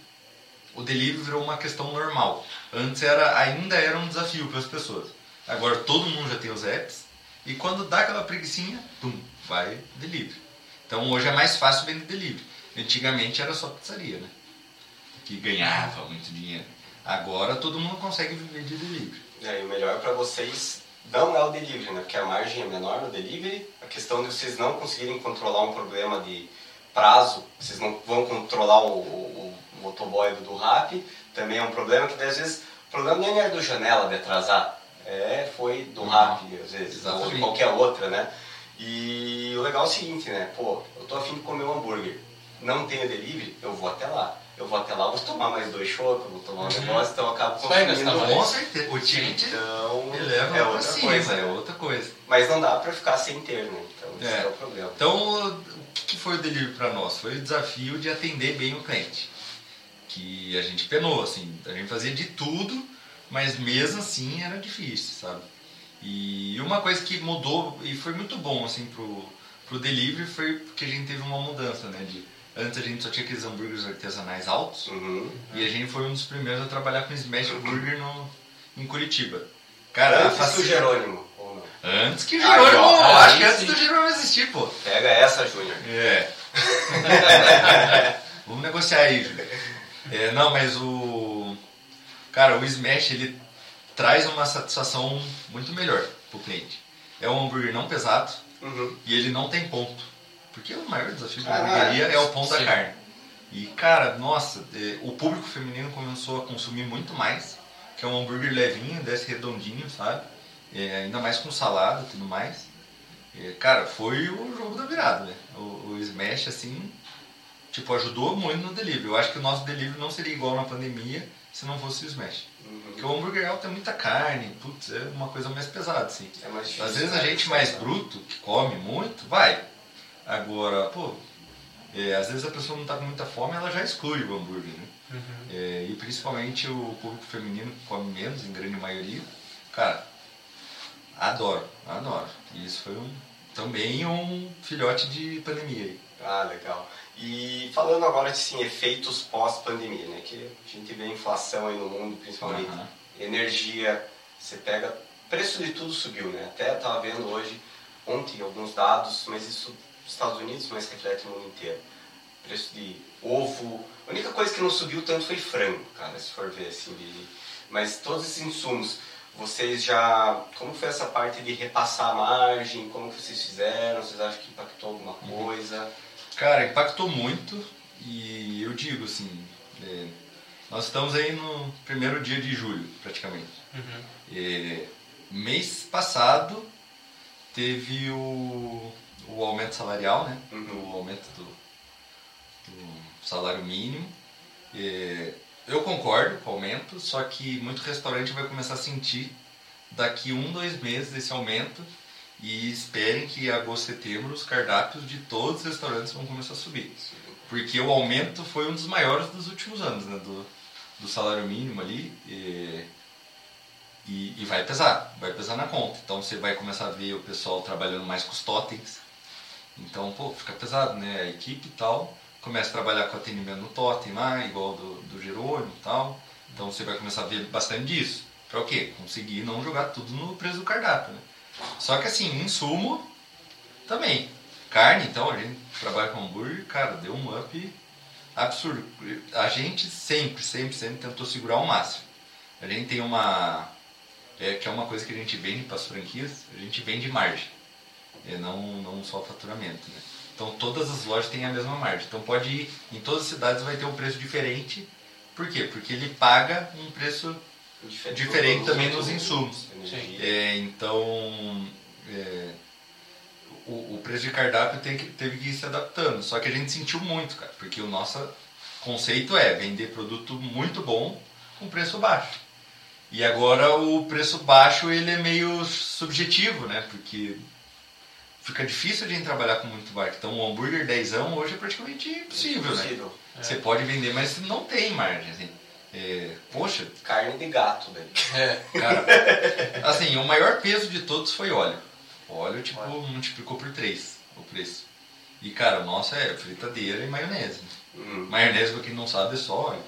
o delivery virou uma questão normal. Antes era, ainda era um desafio para as pessoas. Agora todo mundo já tem os apps e quando dá aquela preguiçinha, tum, vai delivery. Então hoje é mais fácil vender delivery. Antigamente era só pizzaria, né? Que ganhava muito dinheiro. Agora todo mundo consegue viver de delivery. É, e o melhor para vocês não é o delivery, né? Porque a margem é menor no delivery. A questão de vocês não conseguirem controlar um problema de prazo, vocês não vão controlar o, o, o motoboy do, rap, também é um problema que às vezes o problema nem é do janela de atrasar, é, foi do uhum. rap, às vezes, Exatamente. ou de qualquer outra, né? E o legal é o seguinte, né? Pô, eu tô afim de comer um hambúrguer, não tenho delivery, eu vou até lá eu vou até lá, vou tomar mais dois shows, vou tomar um uhum. negócio, então eu acabo consumindo mais. Com certeza. O ticket então, eleva é outra cima, coisa. É outra coisa. Mas não dá pra ficar sem ter, né? Então esse é, é o problema. Então, o que foi o delivery para nós? Foi o desafio de atender bem o cliente. Que a gente penou, assim, a gente fazia de tudo, mas mesmo assim era difícil, sabe? E uma coisa que mudou e foi muito bom, assim, pro, pro delivery foi porque a gente teve uma mudança, né? De, Antes a gente só tinha aqueles hambúrgueres artesanais altos. Uhum. E a gente foi um dos primeiros a trabalhar com Smash uhum. Burger no, em Curitiba. Cara, antes fac... do Jerônimo. Antes que o Jerônimo. Ah, acho que antes do Jerônimo existir, pô. Pega essa, Júnior. É. Vamos negociar aí, Júnior. É, não, mas o. Cara, o Smash ele traz uma satisfação muito melhor pro cliente. É um hambúrguer não pesado uhum. e ele não tem ponto. Porque o maior desafio da hamburgueria é o pão sim. da carne. E, cara, nossa, é, o público feminino começou a consumir muito mais, que é um hambúrguer levinho, desce redondinho, sabe? É, ainda mais com salada e tudo mais. É, cara, foi o jogo da virada, né? O, o, Smash, assim, tipo, ajudou muito no delivery. Eu acho que o nosso delivery não seria igual na pandemia se não fosse o Smash. Uhum. Porque o hambúrguer alto é muita carne, putz, é uma coisa mais pesada, assim. É mais Às vezes a gente mais bruto, que come muito, vai, Agora, pô, é, às vezes a pessoa não está com muita fome, ela já exclui o hambúrguer, né? Uhum. É, e principalmente o público feminino que come menos, em grande maioria, cara, adoro, adoro. E isso foi um, também um filhote de pandemia aí. Ah, legal. E falando agora de sim, efeitos pós-pandemia, né? Que a gente vê inflação aí no mundo, principalmente uhum. energia, você pega, preço de tudo subiu, né? Até estava vendo hoje, ontem, alguns dados, mas isso Estados Unidos, mas reflete no mundo inteiro. Preço de ovo. A única coisa que não subiu tanto foi frango, cara, se for ver assim. De... Mas todos esses insumos, vocês já. Como foi essa parte de repassar a margem? Como vocês fizeram? Vocês acham que impactou alguma uhum. coisa? Cara, impactou muito e eu digo assim. É, nós estamos aí no primeiro dia de julho, praticamente. Uhum. É, mês passado teve o o aumento salarial, né? Uhum. O aumento do, do salário mínimo. E eu concordo com o aumento, só que muito restaurante vai começar a sentir daqui um, dois meses esse aumento e esperem que agosto, setembro os cardápios de todos os restaurantes vão começar a subir. Porque o aumento foi um dos maiores dos últimos anos, né? Do, do salário mínimo ali. E, e, e, vai pesar, vai pesar na conta. Então você vai começar a ver o pessoal trabalhando mais com os totens, então, pô, fica pesado, né? A equipe e tal começa a trabalhar com atendimento no totem lá, igual do, do Jerônimo e tal. Então você vai começar a ver bastante disso. Pra o quê? Conseguir não jogar tudo no preço do cardápio, né? Só que assim, insumo também. Carne, então, a gente trabalha com hambúrguer, cara, deu um up absurdo. A gente sempre, sempre, sempre tentou segurar ao máximo. A gente tem uma. É, que é uma coisa que a gente vende para as franquias, a gente vende margem e não, não só faturamento. Né? Então todas as lojas têm a mesma margem. Então pode ir, em todas as cidades vai ter um preço diferente. Por quê? Porque ele paga um preço diferente, diferente também nos insumos. É, então é, o, o, preço de cardápio tem que, teve que ir se adaptando. Só que a gente sentiu muito, cara, porque o nosso conceito é vender produto muito bom com preço baixo. E agora o preço baixo ele é meio subjetivo, né? Porque fica difícil de trabalhar com muito baixo. Então, um hambúrguer 10 hoje é praticamente impossível, né? impossível. né? É. Você pode vender, mas não tem margem. Assim. É, poxa. Carne de gato, velho. É. Cara, assim, o maior peso de todos foi óleo. O óleo, tipo, multiplicou por 3 o preço. E, cara, o nosso é fritadeira e maionese. Hum. Maionese, pra quem não sabe, é só óleo.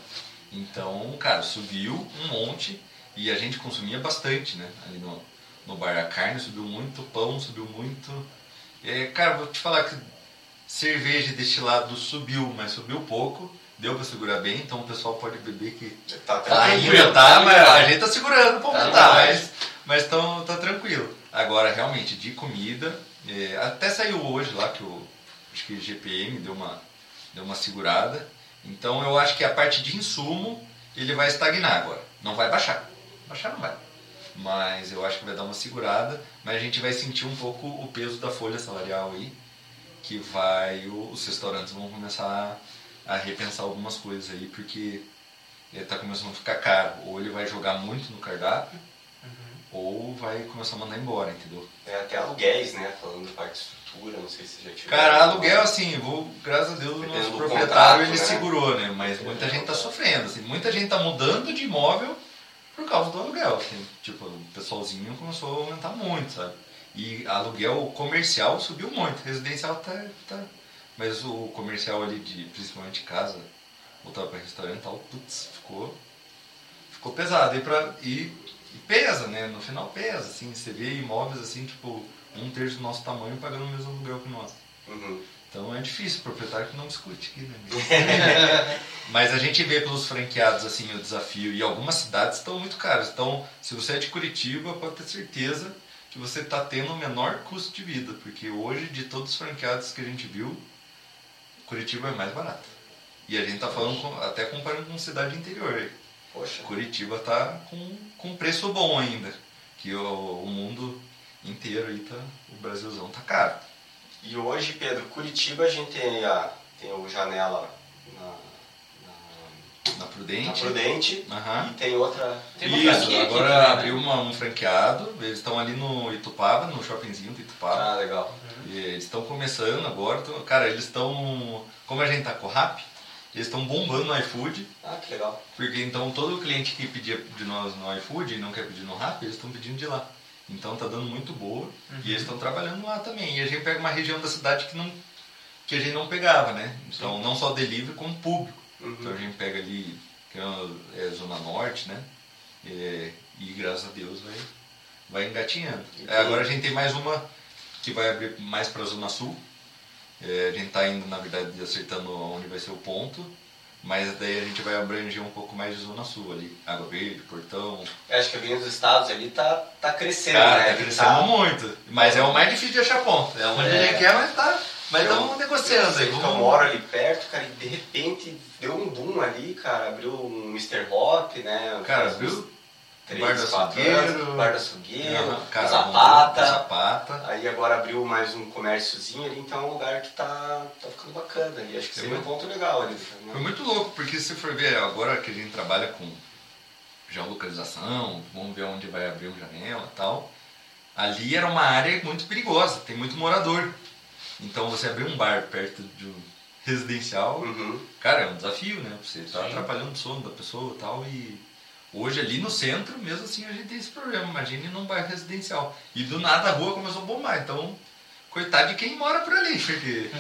Então, cara, subiu um monte e a gente consumia bastante, né? Ali no, no bar. A carne subiu muito, o pão subiu muito. É, cara, vou te falar que cerveja destilado subiu, mas subiu pouco. Deu pra segurar bem, então o pessoal pode beber que Tá, Tá, tranquilo. ainda tá, mas a gente tá segurando pra Tá aumentar, demais. mas, mas tão, tá tranquilo. Agora, realmente, de comida, é, até saiu hoje lá que o acho que o GPM deu uma, deu uma segurada. Então eu acho que a parte de insumo ele vai estagnar agora. Não vai baixar. Baixar não vai. Mas eu acho que vai dar uma segurada, mas a gente vai sentir um pouco o peso da folha salarial aí, que vai. Os restaurantes vão começar a repensar algumas coisas aí, porque está começando a ficar caro. Ou ele vai jogar muito no cardápio, ou vai começar a mandar embora, entendeu? É, até aluguéis, né? Falando de parte de estrutura, não sei se já tiver. Cara, aluguel assim, vou, graças a Deus o nosso proprietário contrato, ele né? segurou, né? Mas muita gente tá sofrendo, assim, muita gente tá mudando de imóvel por causa do aluguel. Assim, tipo, o pessoalzinho começou a aumentar muito, sabe? E aluguel comercial subiu muito, residencial tá. tá mas o comercial ali de principalmente casa, voltar para restaurante e tal, putz, ficou. Ficou pesado. E, pra, e, e pesa, né? No final pesa, assim, você vê imóveis assim, tipo, um terço do nosso tamanho pagando o mesmo aluguel que nós. Uhum. Então é difícil, o proprietário que não discute aqui, né? Mas a gente vê pelos franqueados assim o desafio e algumas cidades estão muito caras. Então, se você é de Curitiba, pode ter certeza que você está tendo o menor custo de vida, porque hoje de todos os franqueados que a gente viu, Curitiba é mais barato. E a gente está falando com- até comparando com cidade interior. Poxa. Curitiba tá com, com preço bom ainda, que o, o mundo inteiro aí tá, o Brasilzão tá caro. E hoje, Pedro, Curitiba a gente tem, a, tem o Janela na, na, Na na Prudente. Prudente Aham. e tem outra. Tem uma Isso, franquia aqui agora também, né? abriu uma- um franqueado, eles estão ali no Itupava, no shoppingzinho do Itupava. Ah, legal. E eles estão começando agora, tão- cara, eles estão, como a gente tá com o Rap, eles estão bombando no iFood, Ah, que legal. porque então todo cliente que pedia de nós no iFood e não quer pedir no Rap, eles estão pedindo de lá. Então tá dando muito boa e eles estão trabalhando lá também. E a gente pega uma região da cidade que não que a gente não pegava, né? Então não só delivery como público. Uhum. Então a gente pega ali, que é a- é Zona Norte, né? É, e graças a Deus vai, vai engatinhando. É, agora a gente tem mais uma que vai abrir mais para a Zona Sul. É, a gente está indo, na verdade, acertando onde vai ser o ponto. Mas daí a gente vai abranger um pouco mais de Zona Sul ali. Água Verde, Portão. Eu acho que a Avenida dos Estados ali tá, tá crescendo, Cara, né? tá Ele crescendo muito. Mas é o mais difícil de achar ponto. É onde É. a gente quer, mas tá. Mas estamos negociando aí. Eu moro ali perto, cara, e de repente deu um boom ali, cara. Abriu um Mr. Hop, né? Cara, abriu Três, Bar do Açougueiro. Bar do Açougueiro, Zapata. Zapata. Aí agora abriu mais um comérciozinho ali, então é um lugar que tá, tá ficando bacana ali. Acho que É seria um muito- ponto legal ali. Foi Né? muito louco, porque se for ver agora que a gente trabalha com geolocalização, vamos ver onde vai abrir uma janela e tal. Ali era uma área muito perigosa, tem muito morador. Então você abrir um bar perto de um residencial, Uhum. cara, é um desafio, né? Você tá Sim. atrapalhando o sono da pessoa e tal. E hoje ali no centro, mesmo assim, a gente tem esse problema. Imagine num bairro residencial. E do nada a rua começou a bombar. Então, coitado de quem mora por ali, porque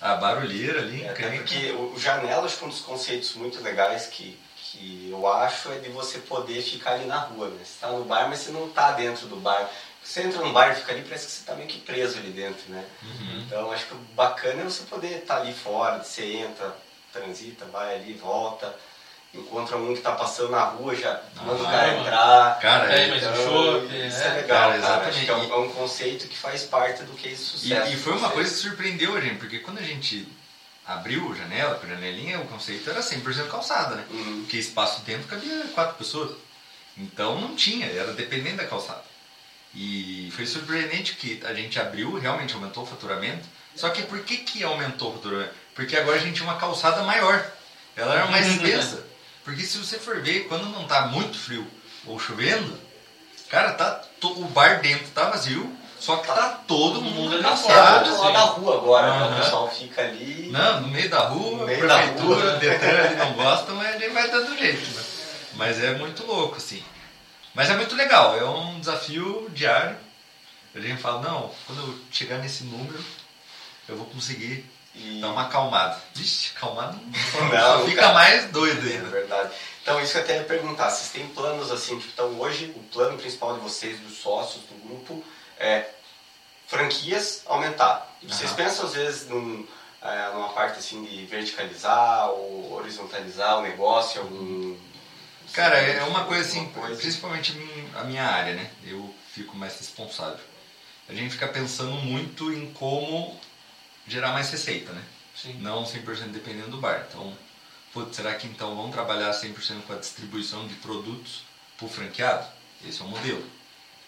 a barulheira ali. É, até encrenca. porque o o janela, acho que um dos conceitos muito legais que, que eu acho é de você poder ficar ali na rua, né? Você tá no bar, mas você não tá dentro do bar. Você entra no bar e fica ali, parece que você tá meio que preso ali dentro, né? Uhum. Então acho que o bacana é você poder estar ali fora, você entra, transita, vai ali, volta, encontra um que tá passando na rua, já manda o Ah, cara entrar. Cara, É, mas Então, o show, isso é, é legal, cara, cara. Acho que é um, é um conceito que faz parte do que é E, sucesso. e foi uma coisa que surpreendeu a gente, porque quando a gente abriu a janela, janelinha, o conceito era 100% calçada, né? Uhum. Porque espaço dentro cabia quatro pessoas. Então não tinha, era dependendo da calçada. E foi surpreendente que a gente abriu, realmente aumentou o faturamento. Só que por que, que aumentou o faturamento? Porque agora a gente tinha uma calçada maior. Ela era mais espessa. Porque se você for ver, quando não tá muito frio ou chovendo, cara, tá o bar dentro tá vazio, só que tá todo mundo ali Tá calçado. lá da rua agora, né? Aham. o pessoal fica ali. Não, no meio da rua, No meio da prefeitura, rua. Detran, eles não gostam, mas gente vai dando jeito, né? Mas é muito louco, assim. Mas é muito legal, é um desafio diário. A gente fala, não, quando eu chegar nesse número, eu vou conseguir e... dar uma acalmada. Vixe, acalmada não, não fica mais doido ainda. É verdade. Então, isso que eu até ia perguntar, vocês têm planos assim, tipo, então hoje o plano principal de vocês, dos sócios do grupo, é franquias aumentar. E vocês uhum. pensam às vezes num, é, numa parte assim de verticalizar ou horizontalizar o negócio, algum Cara, é uma coisa assim, principalmente a minha área, né? Eu fico mais responsável. A gente fica pensando muito em como gerar mais receita, né? Sim. Não 100% dependendo do bar. Então, putz, será que então vamos trabalhar 100% com a distribuição de produtos para o franqueado? Esse é o modelo.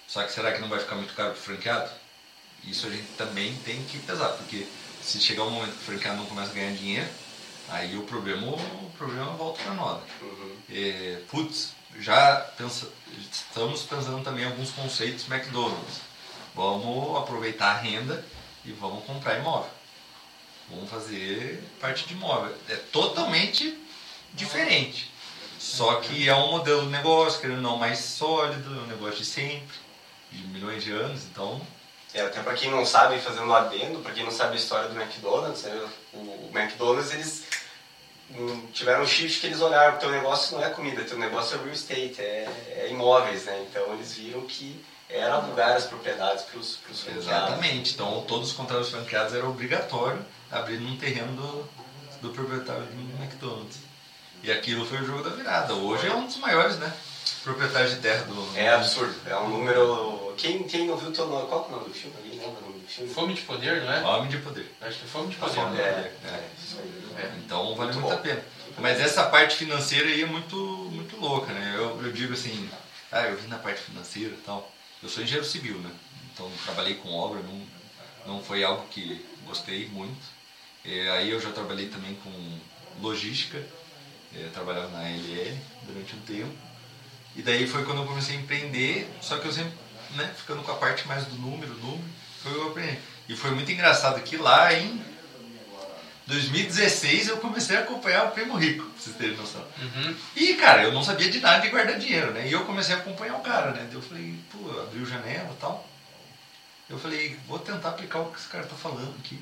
Só que será que não vai ficar muito caro para o franqueado? Isso a gente também tem que pesar, porque se chegar um momento que o franqueado não começa a ganhar dinheiro, aí o problema, o problema volta para nós. Uhum. É, putz, já pensa, estamos pensando também em alguns conceitos McDonald's. Vamos aproveitar a renda e vamos comprar imóvel. Vamos fazer parte de imóvel. É totalmente diferente. Só que é um modelo de negócio, querendo não, mais sólido, é um negócio de sempre, de milhões de anos, então é, até para quem não sabe, fazendo um adendo, para quem não sabe a história do McDonald's, né, o, McDonald's eles tiveram um shift que eles olharam, o teu negócio não é comida, teu negócio é real estate, é, é imóveis, né? Então eles viram que era alugar as propriedades para os franqueados. Exatamente, então todos os contratos franqueados era obrigatório abrir num terreno do, do proprietário do McDonald's. E aquilo foi o jogo da virada. Hoje é um dos maiores, né? Proprietários de terra do. É absurdo, é um número quem, quem ouviu o teu nome? Qual é o nome do filme? Alguém lembra o nome do filme? Fome de Poder, não é? Fome de Poder. Acho que é Fome de Poder. Fome de é, poder. É, é. É. Então vale muito, muito a pena. Mas essa parte financeira aí é muito, muito louca, né? Eu, eu digo assim, ah, eu vim na parte financeira e tal. Eu sou engenheiro civil, né? Então trabalhei com obra, não, não foi algo que gostei muito. É, aí eu já trabalhei também com logística, é, trabalhava na LL durante um tempo. E daí foi quando eu comecei a empreender, só que eu sempre né, ficando com a parte mais do número, número, foi eu aprendi. E foi muito engraçado que lá em 2016 eu comecei a acompanhar o Primo Rico, pra vocês terem noção. Uhum. E, cara, eu não sabia de nada de guardar dinheiro, né? E eu comecei a acompanhar o cara, né? Eu falei, pô, abriu janela e tal. Eu falei, vou tentar aplicar o que esse cara tá falando aqui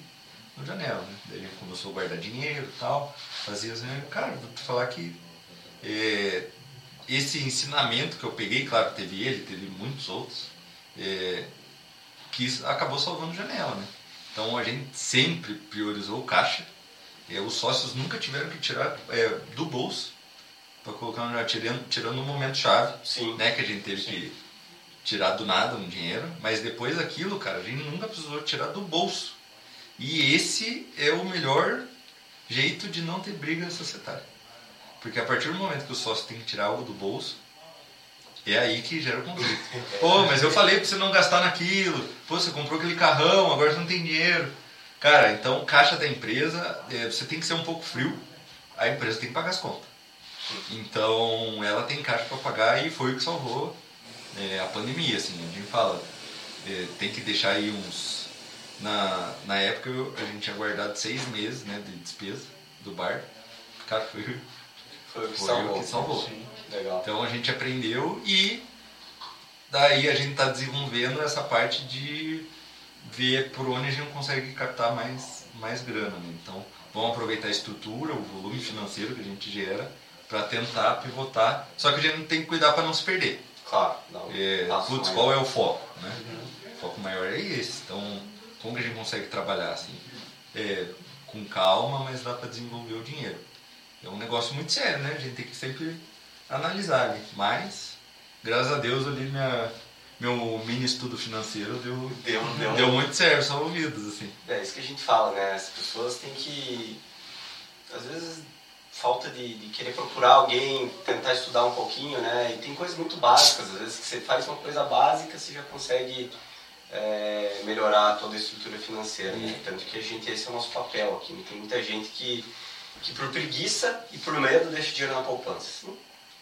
no janela, né? Daí ele começou a guardar dinheiro e tal, fazia assim, cara, vou te falar que é, esse ensinamento que eu peguei, claro, teve ele, teve muitos outros, é, que acabou salvando janela. Né? Então a gente sempre priorizou o caixa. É, os sócios nunca tiveram que tirar é, do bolso para colocar no tirando, tirando no momento chave, Sim. né, que a gente teve Sim. que tirar do nada um dinheiro, mas depois daquilo, cara, a gente nunca precisou tirar do bolso. E esse é o melhor jeito de não ter briga societária. Porque a partir do momento que o sócio tem que tirar algo do bolso, é aí que gera o conflito. Pô, mas eu falei pra você não gastar naquilo. Pô, você comprou aquele carrão, agora você não tem dinheiro. Cara, então caixa da empresa, é, você tem que ser um pouco frio. A empresa tem que pagar as contas. Então ela tem caixa para pagar e foi o que salvou é, a pandemia. Assim, a gente fala, é, tem que deixar aí uns. Na, na época eu, a gente tinha guardado seis meses né, de despesa do bar. Cara, foi, foi o que foi salvou. O que salvou. Sim. Legal. Então a gente aprendeu e daí a gente está desenvolvendo essa parte de ver por onde a gente consegue captar mais, mais grana. Né? Então vamos aproveitar a estrutura, o volume financeiro que a gente gera para tentar pivotar. Só que a gente tem que cuidar para não se perder. Claro. Não, é, putz, qual é o foco? Né? Uhum. O foco maior é esse. Então, como que a gente consegue trabalhar assim? É, com calma, mas dá para desenvolver o dinheiro. É um negócio muito sério, né? A gente tem que sempre analisar ali. Mas, graças a Deus, ali minha, meu mini estudo financeiro deu, deu, deu, deu muito certo, são ouvidos, assim. É isso que a gente fala, né? As pessoas têm que, às vezes, falta de, de querer procurar alguém, tentar estudar um pouquinho, né? E tem coisas muito básicas, às vezes que você faz uma coisa básica, você já consegue é, melhorar toda a estrutura financeira, né? Tanto que a gente, esse é o nosso papel aqui. Né? Tem muita gente que, que por preguiça e por medo deixa dinheiro na poupança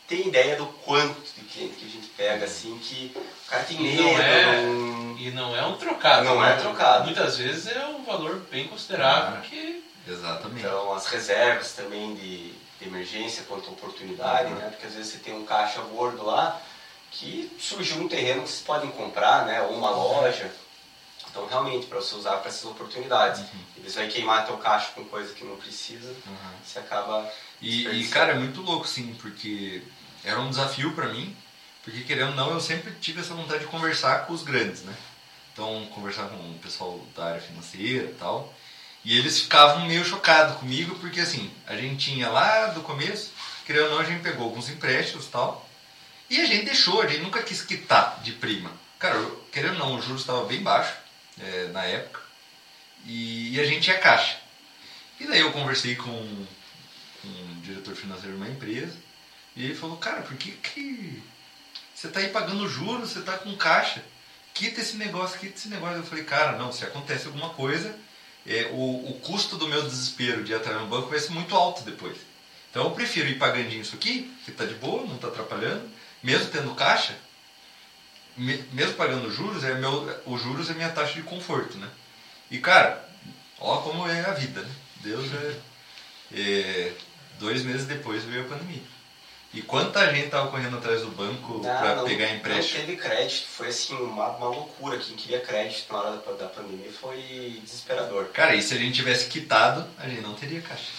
tem ideia do quanto de cliente que a gente pega, assim, que o cara tem medo. Não é, não... E não é um trocado. Não é trocado. Muitas vezes é um valor bem considerável ah, que... Exatamente. Então, as reservas também de, de emergência quanto oportunidade, uhum. né? Porque às vezes você tem um caixa gordo lá que surgiu um terreno que vocês podem comprar, né? Ou uma loja. Então, realmente, para você usar para essas oportunidades. Uhum. E você vai queimar teu caixa com coisa que não precisa, uhum. você acaba. E, e, cara, é muito louco, sim, porque era um desafio para mim, porque querendo ou não, eu sempre tive essa vontade de conversar com os grandes, né? Então, conversar com o pessoal da área financeira e tal. E eles ficavam meio chocados comigo, porque assim, a gente tinha lá do começo, querendo ou não, a gente pegou alguns empréstimos e tal, e a gente deixou, a gente nunca quis quitar de prima. Cara, querendo ou não, o juros estava bem baixo é, na época, e, e, a gente tinha caixa. E daí eu conversei com, com diretor financeiro de uma empresa, e ele falou, cara, por que, que você está aí pagando juros, você está com caixa? Quita esse negócio, quita esse negócio. Eu falei, cara, não, se acontece alguma coisa, é, o, o custo do meu desespero de ir atrás no banco vai ser muito alto depois. Então eu prefiro ir pagando isso aqui, que está de boa, não está atrapalhando, mesmo tendo caixa, me, mesmo pagando juros, é meu, os juros é minha taxa de conforto, né? E cara, ó como é a vida, né? Deus é, é dois meses depois veio a pandemia. E quanta gente tava correndo atrás do banco para pegar empréstimo? Não teve crédito, foi assim, uma, uma loucura. Quem queria crédito na hora da, da pandemia foi desesperador. Cara, e se a gente tivesse quitado, a gente não teria caixa.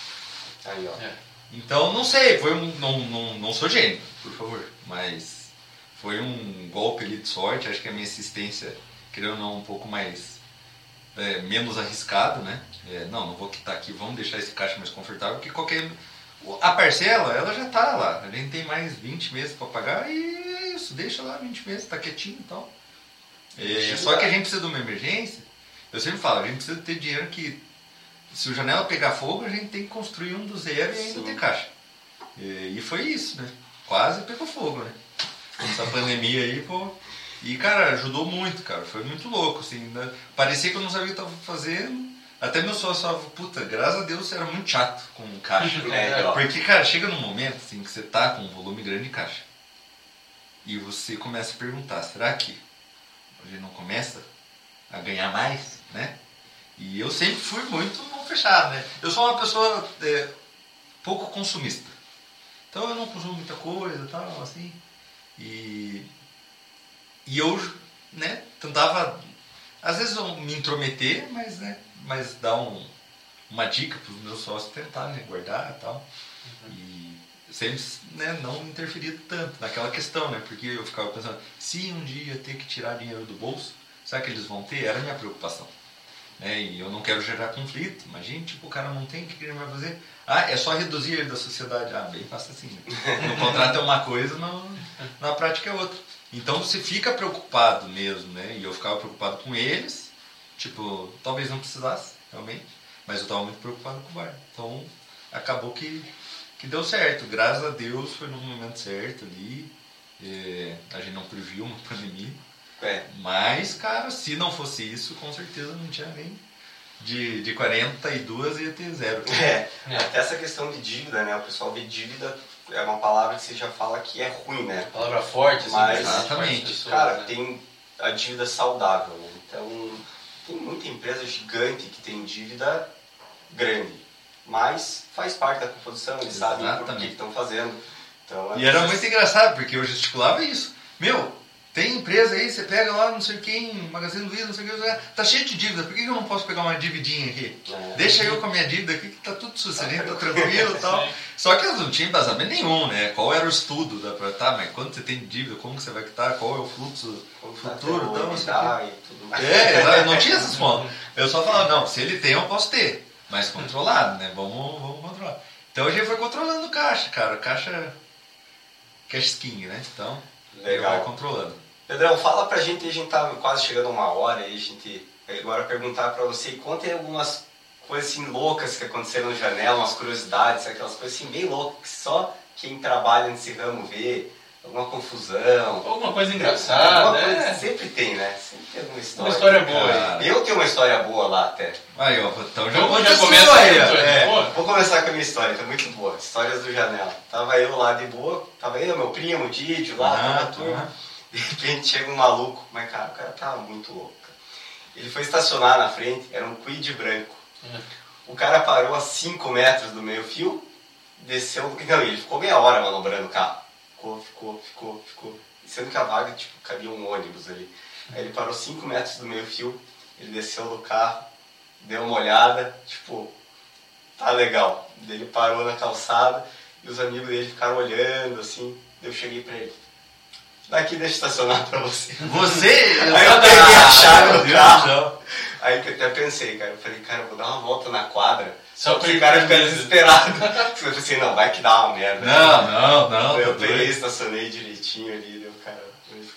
Aí, ó. É. Então, não sei, foi um. Não, não, não sou gênio, por favor, mas foi um golpe ali de sorte. Acho que a minha assistência, querendo ou não, um pouco mais. É, menos arriscado, né? É, não, não vou quitar aqui, vamos deixar esse caixa mais confortável, porque qualquer a parcela, ela já está lá. A gente tem mais 20 meses para pagar e é isso, deixa lá 20 meses, está quietinho e tal. É, só que a gente precisa de uma emergência. Eu sempre falo, a gente precisa ter dinheiro que, se o janela pegar fogo, a gente tem que construir um do zero e ainda ter caixa. E, e foi isso, né? Quase pegou fogo, né? Essa pandemia aí, pô. E, cara, ajudou muito, cara. Foi muito louco, assim. Né? Parecia que eu não sabia o que estava fazendo. Até meu sócio falava, puta, graças a Deus era muito chato com caixa. É, Porque, cara, chega num momento assim que você tá com um volume grande de caixa. E você começa a perguntar, será que a gente não começa a ganhar mais, né? E eu sempre fui muito mão fechada, né? Eu sou uma pessoa é, pouco consumista. Então eu não consumo muita coisa e tal, assim. E, e eu, né, tentava, às vezes eu me intrometer, mas, né, mas dar um, uma dica para os meus sócios tentar né, guardar e tal. Uhum. E sempre né, não interferir tanto naquela questão, né? Porque eu ficava pensando, se um dia ter que tirar dinheiro do bolso, será que eles vão ter? Era a minha preocupação. Né? E eu não quero gerar conflito. Imagina, tipo, o cara não tem, o que ele vai fazer? Ah, é só reduzir ele da sociedade. Ah, bem fácil assim. Né? No contrato é uma coisa, no, na prática é outra. Então você fica preocupado mesmo, né? E eu ficava preocupado com eles, Tipo, talvez não precisasse, realmente, mas eu estava muito preocupado com o bar. Então, acabou que, que deu certo. Graças a Deus foi no momento certo ali. É, a gente não previu uma pandemia. É. Mas, cara, se não fosse isso, com certeza não tinha nem. De, de 42 ia ter zero. É, é, até essa questão de dívida, né? O pessoal vê dívida, é uma palavra que você já fala que é ruim, né? Palavra forte, assim, mas, exatamente. Pessoas, cara, né? tem a dívida saudável, né? Então, tem muita empresa gigante que tem dívida grande, mas faz parte da composição, eles Exatamente. sabem por que estão fazendo. Então, e era muito engraçado, porque eu gesticulava isso. Meu, tem empresa aí, você pega lá, não sei quem, Magazine Luiza, não sei o que, tá cheio de dívida, por que eu não posso pegar uma dividinha aqui? É. Deixa eu com a minha dívida aqui, que tá tudo sucedendo, tá tranquilo e tal. Só que eu não tinha embasamento nenhum, né? Qual era o estudo da pra, tá, mas quando você tem dívida, como que você vai quitar, qual é o fluxo como futuro, então, assim, e tudo mais. É, eu não tinha essas fontes. Eu só falava, não, se ele tem, eu posso ter, mas controlado, né? Vamos, vamos controlar. Então a gente foi controlando caixa, cara, caixa cash skin, né? Então, Legal. vai controlando. Pedrão, fala pra gente, a gente tá quase chegando a uma hora aí, a gente agora perguntar pra você, conta algumas coisas assim loucas que aconteceram no janela, umas curiosidades, aquelas coisas assim bem loucas que só quem trabalha nesse ramo vê, alguma confusão. Alguma coisa engraçada. Alguma coisa, é. Sempre tem, né? Sempre tem alguma história. Uma história boa. Eu tenho uma história boa lá até. Aí, ó, então já, vou já começa aí. É, vou começar com a minha história, tá muito boa. Histórias do Janela. Tava eu lá de boa, tava eu, meu primo, o Didio lá, ah, tava a turma. Ah. De repente chega um maluco, mas cara, o cara tava muito louco. Ele foi estacionar na frente, era um quid branco. Uhum. O cara parou a 5 metros do meio fio, desceu. Não, ele ficou meia hora manobrando o carro. Ficou, ficou, ficou, ficou. Sendo que a vaga, tipo, cabia um ônibus ali. Aí ele parou 5 metros do meio fio, ele desceu do carro, deu uma olhada, tipo, tá legal. Ele parou na calçada e os amigos dele ficaram olhando, assim. Eu cheguei pra ele. Daqui deixa eu estacionar pra você. Você? Aí eu peguei a chave do carro. Aí eu até pensei, cara, eu falei, cara, eu vou dar uma volta na quadra. Só que o cara fica desesperado. eu pensei, não, vai que dá uma merda. Não, não, não. Eu tá peguei, estacionei direitinho ali, deu, cara,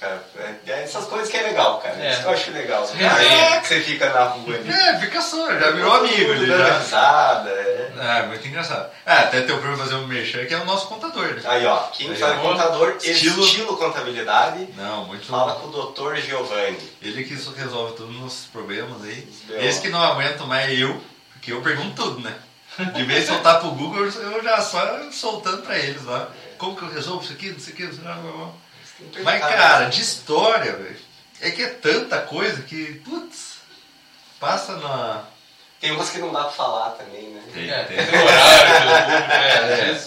cara. É, é, essas coisas que é legal, cara. É. Isso que eu acho legal. É, que você fica na rua ali. É, fica só, já virou amigo ali. Já. Risada, é. é, muito engraçado. É, até teu primo fazer um mexer que é o nosso contador. Né? Aí, ó, quem Aí, faz contador, estilo... estilo contabilidade. Não, muito Fala com o doutor Giovanni. Ele que resolve todos os nossos problemas aí. Esse que não aguento mais eu, porque eu pergunto tudo, né? De vez em soltar pro Google, eu já só soltando pra eles lá. Como que eu resolvo isso aqui, não sei o que, não sei o que. Mas, cara, de história, velho, é que é tanta coisa que, putz, passa na. Tem umas que não dá pra falar também, né? Tem, é, tem. tem horário, é, é.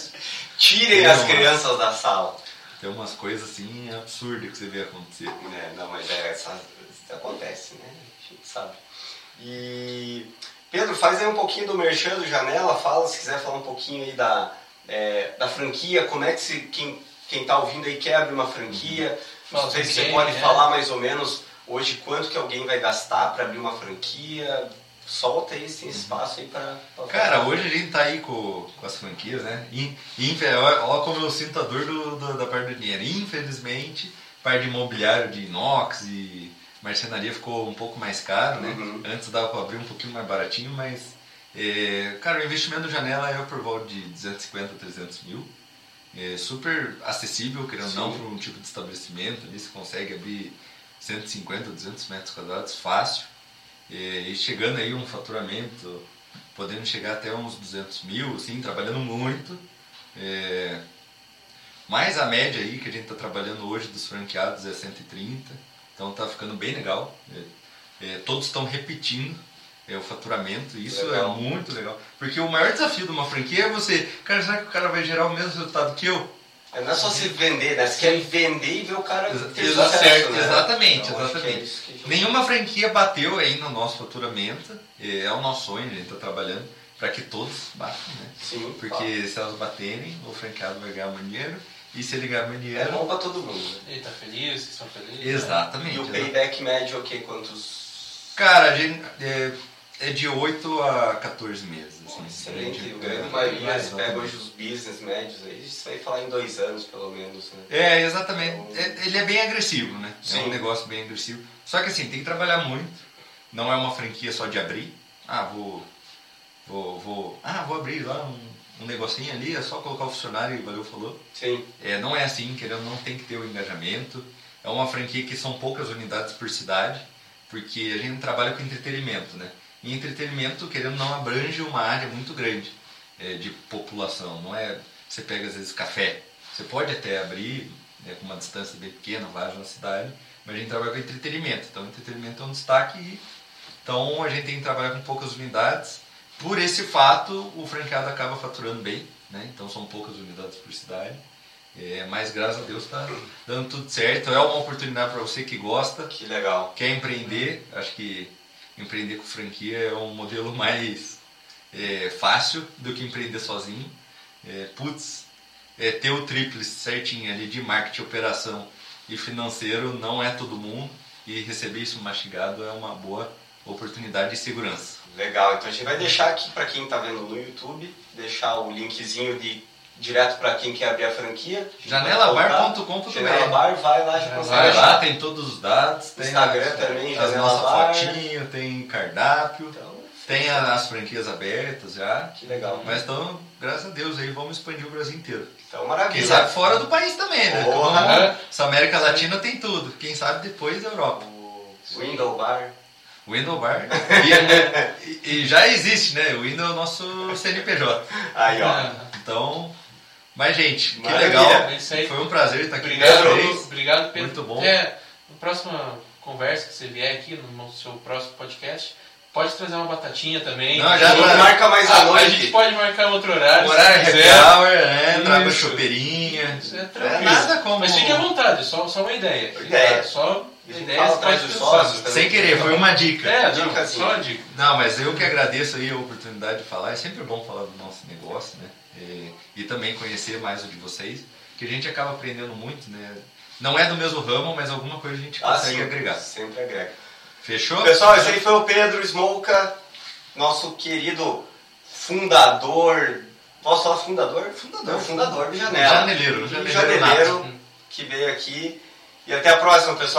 Tirem tem as umas, crianças da sala. Tem umas coisas assim absurdas que você vê acontecer. É, não, mas é, essa, isso acontece, né? A gente sabe. E. Pedro, faz aí um pouquinho do Merchan do Janela, fala se quiser falar um pouquinho aí da, é, da franquia, como é que se. Quem, quem está ouvindo aí quer abrir uma franquia. Não sei se você pode é. falar mais ou menos hoje quanto que alguém vai gastar para abrir uma franquia. Solta aí, tem espaço aí para. Cara, hoje a gente está aí com, com as franquias, né? olha como eu sinto a dor do, do, da parte do dinheiro. Infelizmente, parte de imobiliário de inox e marcenaria ficou um pouco mais caro, né? Uhum. Antes dava para abrir um pouquinho mais baratinho, mas. É, cara, o investimento do janela é por volta de 250, 300 mil é super acessível, querendo ou não, para um tipo de estabelecimento. Ali você consegue abrir 150, 200 metros quadrados fácil. E chegando aí um faturamento, podendo chegar até uns 200 mil, assim, trabalhando muito. É, mais a média aí que a gente está trabalhando hoje dos franqueados é 130, então está ficando bem legal. É, é, todos estão repetindo é o faturamento, isso é legal. é muito legal. Porque o maior desafio de uma franquia é você, cara, será que o cara vai gerar o mesmo resultado que eu? É, não é só se vender, né? Você quer vender e ver o cara ter Exa sucesso, certo, né? Exatamente, então, exatamente. É gente... Nenhuma franquia bateu aí no nosso faturamento. É o nosso sonho, a gente está trabalhando para que todos batam, né? Sim. Porque se elas baterem, o franqueado vai ganhar dinheiro. E se ele ganhar dinheiro. É bom para todo mundo. Né? Ele tá feliz, vocês estão felizes. Exatamente. E o payback médio é o quê? Quantos. Cara, a gente. É, é de 8 a 14 meses. Assim, Excelente. O grande maioria, se pega hoje os business médios, aí você vai falar em dois anos pelo menos. Né? É, exatamente. Então... É, ele é bem agressivo, né? Sim. É um negócio bem agressivo. Só que assim, tem que trabalhar muito. Não é uma franquia só de abrir. Ah, vou. Vou. vou ah, vou abrir lá um, um negocinho ali, é só colocar o funcionário e valeu, falou. Sim. É, não é assim, querendo, não tem que ter o engajamento. É uma franquia que são poucas unidades por cidade, porque a gente trabalha com entretenimento, né? E entretenimento, querendo não, abrange uma área muito grande é, de população. Não é. Você pega às vezes café. Você pode até abrir né, com uma distância bem pequena, várias na cidade, mas a gente trabalha com entretenimento. Então, entretenimento é um destaque. E, então, a gente tem que trabalhar com poucas unidades. Por esse fato, o franqueado acaba faturando bem. Né? Então, são poucas unidades por cidade. É, mas graças a Deus está dando tudo certo. É uma oportunidade para você que gosta. Que legal. Quer empreender. Acho que empreender com franquia é um modelo mais é, fácil do que empreender sozinho. É, putz, é, ter o tríplice certinho ali de marketing, operação e financeiro não é todo mundo e receber isso mastigado é uma boa oportunidade de segurança. Legal, então a gente vai deixar aqui para quem está vendo no YouTube, deixar o linkzinho de direto para quem quer abrir a franquia. Janelabar.com.br Janela Bar, vai lá, já consegue. Vai lá, tem todos os dados. Tem Instagram as, também, as nossas fotinhos, tem cardápio. Então, tem as franquias abertas já. Que legal. Mas então, graças a Deus, aí vamos expandir o Brasil inteiro. Então, maravilha. Quem sabe fora do país também, né? Como, essa América Latina tem tudo. Quem sabe depois da Europa. O Window Bar. Window Bar. E, e, já existe, né? O Window é o nosso CNPJ. Aí, ó. Então, mas, gente, que legal. É Foi um prazer estar aqui obrigado, com vocês. Obrigado, Pedro. Muito bom. É, na próxima conversa que você vier aqui, no seu próximo podcast, Pode trazer uma batatinha também. Não, já Não marca mais a, à a noite. gente pode marcar outro horário. Horário se happy hour, né? Traga chopeirinha. Isso é É tranquilo. nada como. Mas fique à vontade, só, só uma ideia. Ideia. Só a gente ideia fala você atrás pode dos pensar. sócios também. Sem querer, foi uma dica. É, não, Dica, só a dica. Não, mas eu que agradeço aí a oportunidade de falar. É sempre bom falar do nosso negócio, né? E, e também conhecer mais o de vocês, que a gente acaba aprendendo muito, né? Não é do mesmo ramo, mas alguma coisa a gente Ah, consegue sim, agregar. Sempre agrega. Fechou? Pessoal, esse aí foi o Pedro Smolka, nosso querido fundador. Posso falar fundador? Fundador. É fundador do Janela. Janeleiro, janeleiro janeleiro que veio aqui. E até a próxima, pessoal.